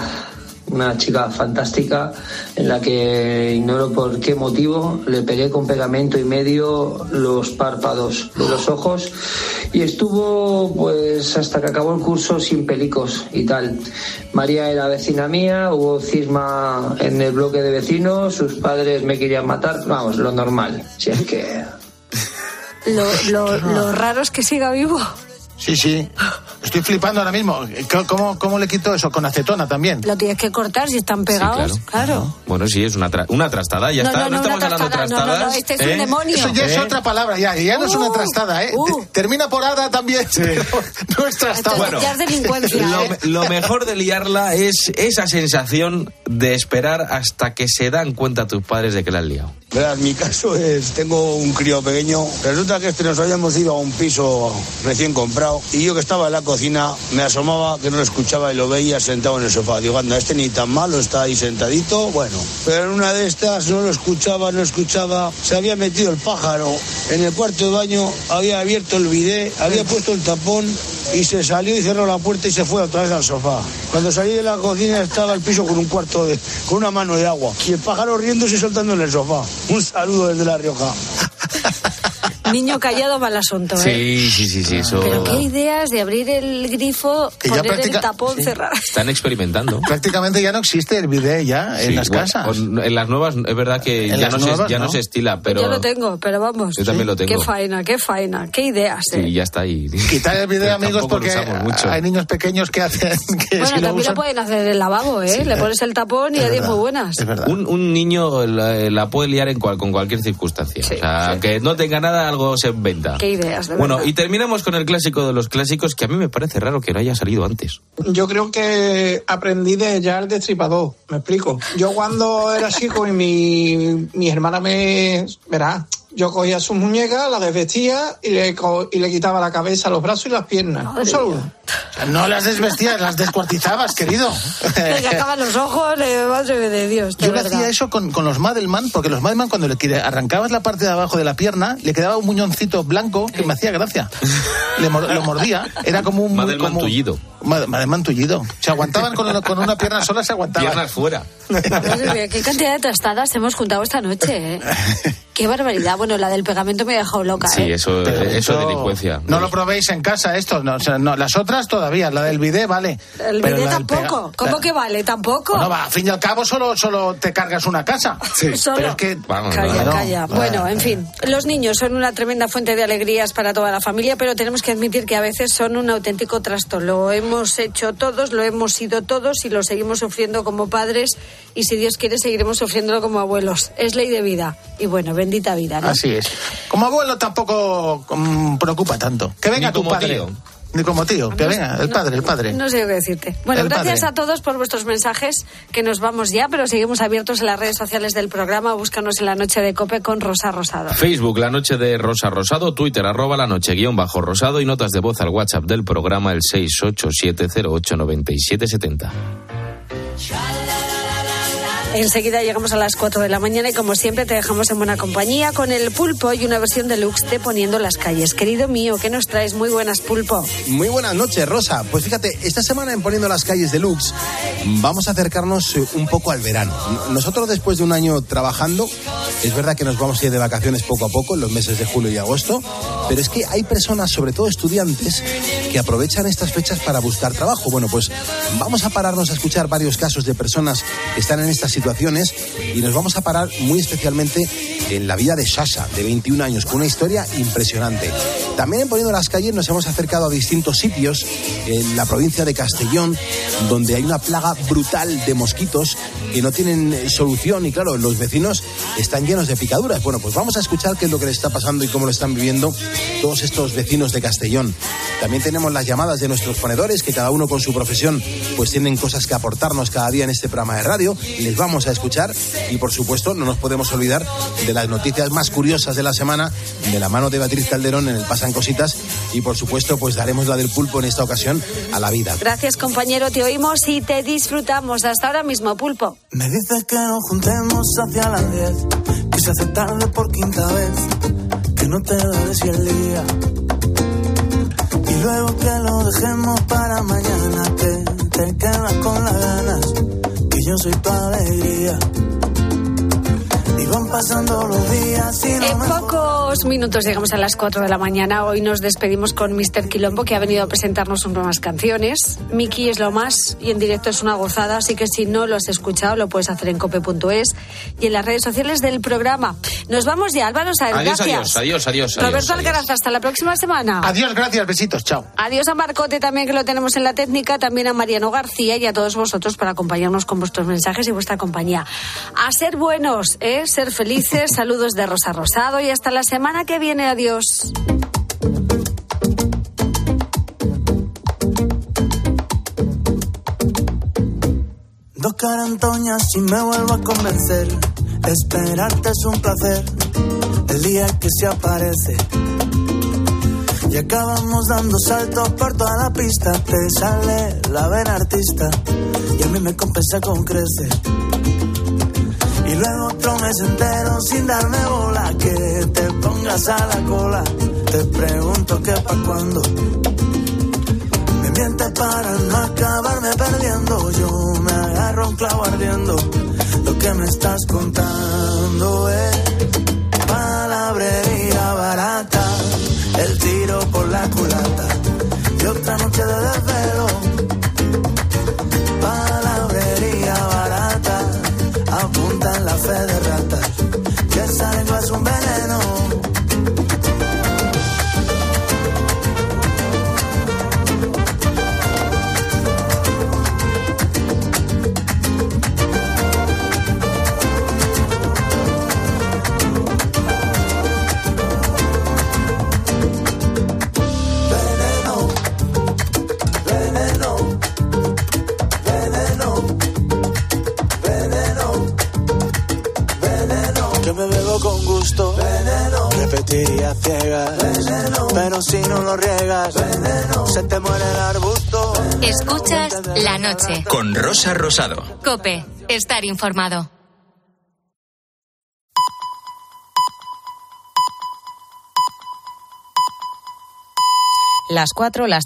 S29: una chica fantástica en la que ignoro por qué motivo le pegué con pegamento y medio los párpados de los ojos y estuvo pues hasta que acabó el curso sin pelicos y tal. María era vecina mía, hubo cisma en el bloque de vecinos, sus padres me querían matar, vamos, lo normal. Si es que (laughs)
S9: Lo, lo- lo raro es que siga vivo.
S14: Sí, sí. (laughs) Estoy flipando ahora mismo. ¿Cómo, cómo le quito eso? Con acetona también.
S9: Lo tienes que cortar si están pegados. claro.
S12: Bueno, sí, es una, tra- una trastada, ya
S9: No,
S12: está.
S9: no, no,
S12: estamos hablando de
S9: trastada, no, no, no,
S12: trastadas.
S9: este es un
S12: ¿eh?
S9: demonio.
S14: Eso ya es
S12: ¿Eh?
S14: otra palabra, ya, ya no es una
S9: Uh,
S14: trastada, ¿eh?
S9: uh.
S14: Te- Termina por hada también, pero no es trastada.
S9: Esto ya es delincuencia.
S12: Lo,
S9: ¿eh?
S12: lo mejor de liarla es esa sensación de esperar hasta que se dan cuenta tus padres de que la han liado.
S30: Verás, mi caso es, tengo un crío pequeño, resulta que este nos habíamos ido a un piso recién comprado y yo que estaba en la cocina me asomaba que no lo escuchaba y lo veía sentado en el sofá. Digo, anda, este ni tan malo, está ahí sentadito, bueno. Pero en una de estas no lo escuchaba, no escuchaba, se había metido el pájaro en el cuarto de baño, había abierto el bidé, había puesto el tapón y se salió y cerró la puerta y se fue otra vez al sofá. Cuando salí de la cocina estaba el piso con un cuarto de, con una mano de agua y el pájaro riéndose y soltando en el sofá. Un saludo desde La Rioja.
S9: Niño callado, mal asunto, ¿eh?
S12: Sí, sí, sí, sí, eso.
S9: Pero qué ideas de abrir el grifo,
S14: Que
S9: poner
S14: practica-
S9: el tapón, cerrar. (laughs)
S12: Están experimentando.
S14: Prácticamente ya no existe el bidet ya en
S12: Sí,
S14: las
S12: bueno,
S14: casas.
S12: en las nuevas es verdad que
S14: En
S12: ya, no, se,
S14: nuevas,
S12: ya no
S14: ¿no?
S12: se estila, pero
S9: Yo lo tengo, pero vamos.
S12: Yo también lo tengo.
S9: Qué faena, qué faena, qué ideas, ¿eh?
S12: sí, ya está ahí. (laughs)
S14: Quitar el bidet, (laughs) amigos, porque hay niños pequeños que hacen que
S9: Bueno,
S14: si lo
S9: también
S14: usan...
S9: lo pueden hacer en el lavabo, ¿eh? Le pones el tapón y hay 10 muy buenas.
S12: Un, un niño la, la puede liar en cual- con cualquier circunstancia. o sea, que no tenga nada, algo se inventa.
S9: Qué ideas, de
S12: Bueno,
S9: verdad.
S12: y terminamos con el clásico de los clásicos, que a mí me parece raro que no haya salido antes.
S31: Yo creo que aprendí de ya el destripador, me explico. Yo cuando era chico y mi, mi hermana me... Verá, yo cogía sus muñecas, las desvestía y le, co- y le quitaba la cabeza, los brazos y las piernas. Un saludo.
S14: No las desvestías, las descuartizabas, querido. (laughs)
S9: Le sacaban los ojos, eh, madre de Dios, de
S14: Yo
S9: verdad.
S14: hacía eso con, con los Madelman, porque los Madelman cuando le arrancabas la parte de abajo de la pierna, le quedaba un muñoncito blanco que me hacía gracia. Le mor- lo mordía, era como un...
S12: Madelman
S14: como-
S12: tullido.
S14: Ma- Madelman tullido. Se aguantaban con, con una pierna sola, se aguantaban.
S12: Piernas fuera.
S9: Qué cantidad de tostadas hemos juntado esta noche, ¿eh? Qué barbaridad. Bueno, la del pegamento me ha dejado loca,
S12: Sí,
S9: ¿eh?
S12: eso, eso es delincuencia.
S14: No lo probéis en casa esto, no, o sea, no, las otras todavía, la del bidet vale.
S9: El
S14: pero la del pega-
S9: tampoco. ¿Cómo
S14: la-
S9: que vale? ¿Tampoco?
S14: Bueno, va, a fin y al cabo solo, solo te cargas una casa.
S9: Solo.
S14: Pero es que...
S9: Calla,
S14: Claro.
S9: calla. Bueno, en fin, los niños son una tremenda fuente de alegrías para toda la familia, pero tenemos que admitir que a veces son un auténtico trasto. Lo hemos hecho todos, lo hemos sido todos y lo seguimos sufriendo como padres y si Dios quiere seguiremos sufriéndolo como abuelos. Es ley de vida. Y bueno, bendita vida, ¿no?
S14: Así es. Como abuelo tampoco mm, preocupa tanto. Que venga
S12: Ni
S14: tu padre.
S12: tío.
S14: Ni como tío, que venga, el padre, el padre.
S9: No sé qué decirte. Bueno,
S14: El
S9: gracias
S14: padre.
S9: a todos por vuestros mensajes, que nos vamos ya, pero seguimos abiertos en las redes sociales del programa. Búscanos en la noche de Cope con Rosa Rosado.
S12: Facebook, la noche de Rosa Rosado, Twitter, arroba la noche guion bajo rosado y notas de voz al WhatsApp del programa el 687089770.
S9: Enseguida llegamos a las 4 de la mañana y como siempre te dejamos en buena compañía con el pulpo y una versión deluxe de Poniendo las calles. Querido mío, ¿qué nos traes? Muy buenas, pulpo.
S32: Muy buenas noches, Rosa. Pues fíjate, esta semana en Poniendo las calles de Lux vamos a acercarnos un poco al verano. Nosotros después de un año trabajando, es verdad que nos vamos a ir de vacaciones poco a poco en los meses de julio y agosto, pero es que hay personas, sobre todo estudiantes, que aprovechan estas fechas para buscar trabajo. Bueno, pues vamos a pararnos a escuchar varios casos de personas que están en estas situaciones y nos vamos a parar muy especialmente en la vida de Sasha, de 21 años, con una historia impresionante. También en Poniendo las calles nos hemos acercado a distintos sitios en la provincia de Castellón, donde hay una plaga brutal de mosquitos que no tienen eh, solución y claro, los vecinos están llenos de picaduras. Bueno, pues vamos a escuchar qué es lo que les está pasando y cómo lo están viviendo todos estos vecinos de Castellón. También tenemos las llamadas de nuestros ponedores, que cada uno con su profesión pues tienen cosas que aportarnos cada día en este programa de radio. Les vamos a escuchar y por supuesto no nos podemos olvidar de las noticias más curiosas de la semana de la mano de Beatriz Calderón en el Pasan Cositas y por supuesto pues daremos la del pulpo en esta ocasión a la vida.
S9: Gracias, compañero. Te oímos y te disfrutamos. Hasta ahora mismo, pulpo.
S8: Me dices que nos juntemos hacia las 10, que se hace tarde por quinta vez, que no te des el día. Y luego que lo dejemos para mañana, que te quedas con las ganas, que yo soy tu alegría. Y
S33: Van pasando los días y no
S9: En
S33: me
S9: pocos minutos llegamos a las 4 de la mañana. Hoy nos despedimos con Mr. Quilombo, que ha venido a presentarnos sus nuevas canciones. Miki es lo más y en directo es una gozada, así que si no lo has escuchado, lo puedes hacer en cope.es y en las redes sociales del programa. Nos vamos ya, Álvaro
S12: Adiós,
S9: gracias.
S12: adiós, adiós, adiós.
S9: Roberto
S12: adiós, adiós.
S9: Alcaraz, hasta la próxima semana.
S14: Adiós, gracias, besitos, chao.
S9: Adiós a Marcote también, que lo tenemos en la técnica, también a Mariano García y a todos vosotros para acompañarnos con vuestros mensajes y vuestra compañía. A ser buenos, ¿eh? Ser felices, (laughs) saludos de Rosa Rosado y hasta la semana que viene, adiós.
S33: Dos carantoñas y me vuelvo a convencer. Esperarte es un placer. El día que se aparece. Y acabamos dando saltos por toda la pista. Te sale la vena artista. Y a mí me compensa con creces. Mes entero sin darme bola. Que te pongas a la cola. Te pregunto qué pa' cuándo. Me mientes para no acabarme perdiendo. Yo me agarro un clavo ardiendo. Lo que me estás contando es palabrería barata. El tiro por la culata. Y otra noche de desvelo. Veneno. Pero si no lo riegas, veneno. Se te muere el arbusto.
S2: Escuchas la noche.
S1: Con Rosa Rosado.
S2: Cope, estar informado.
S3: Las 4, las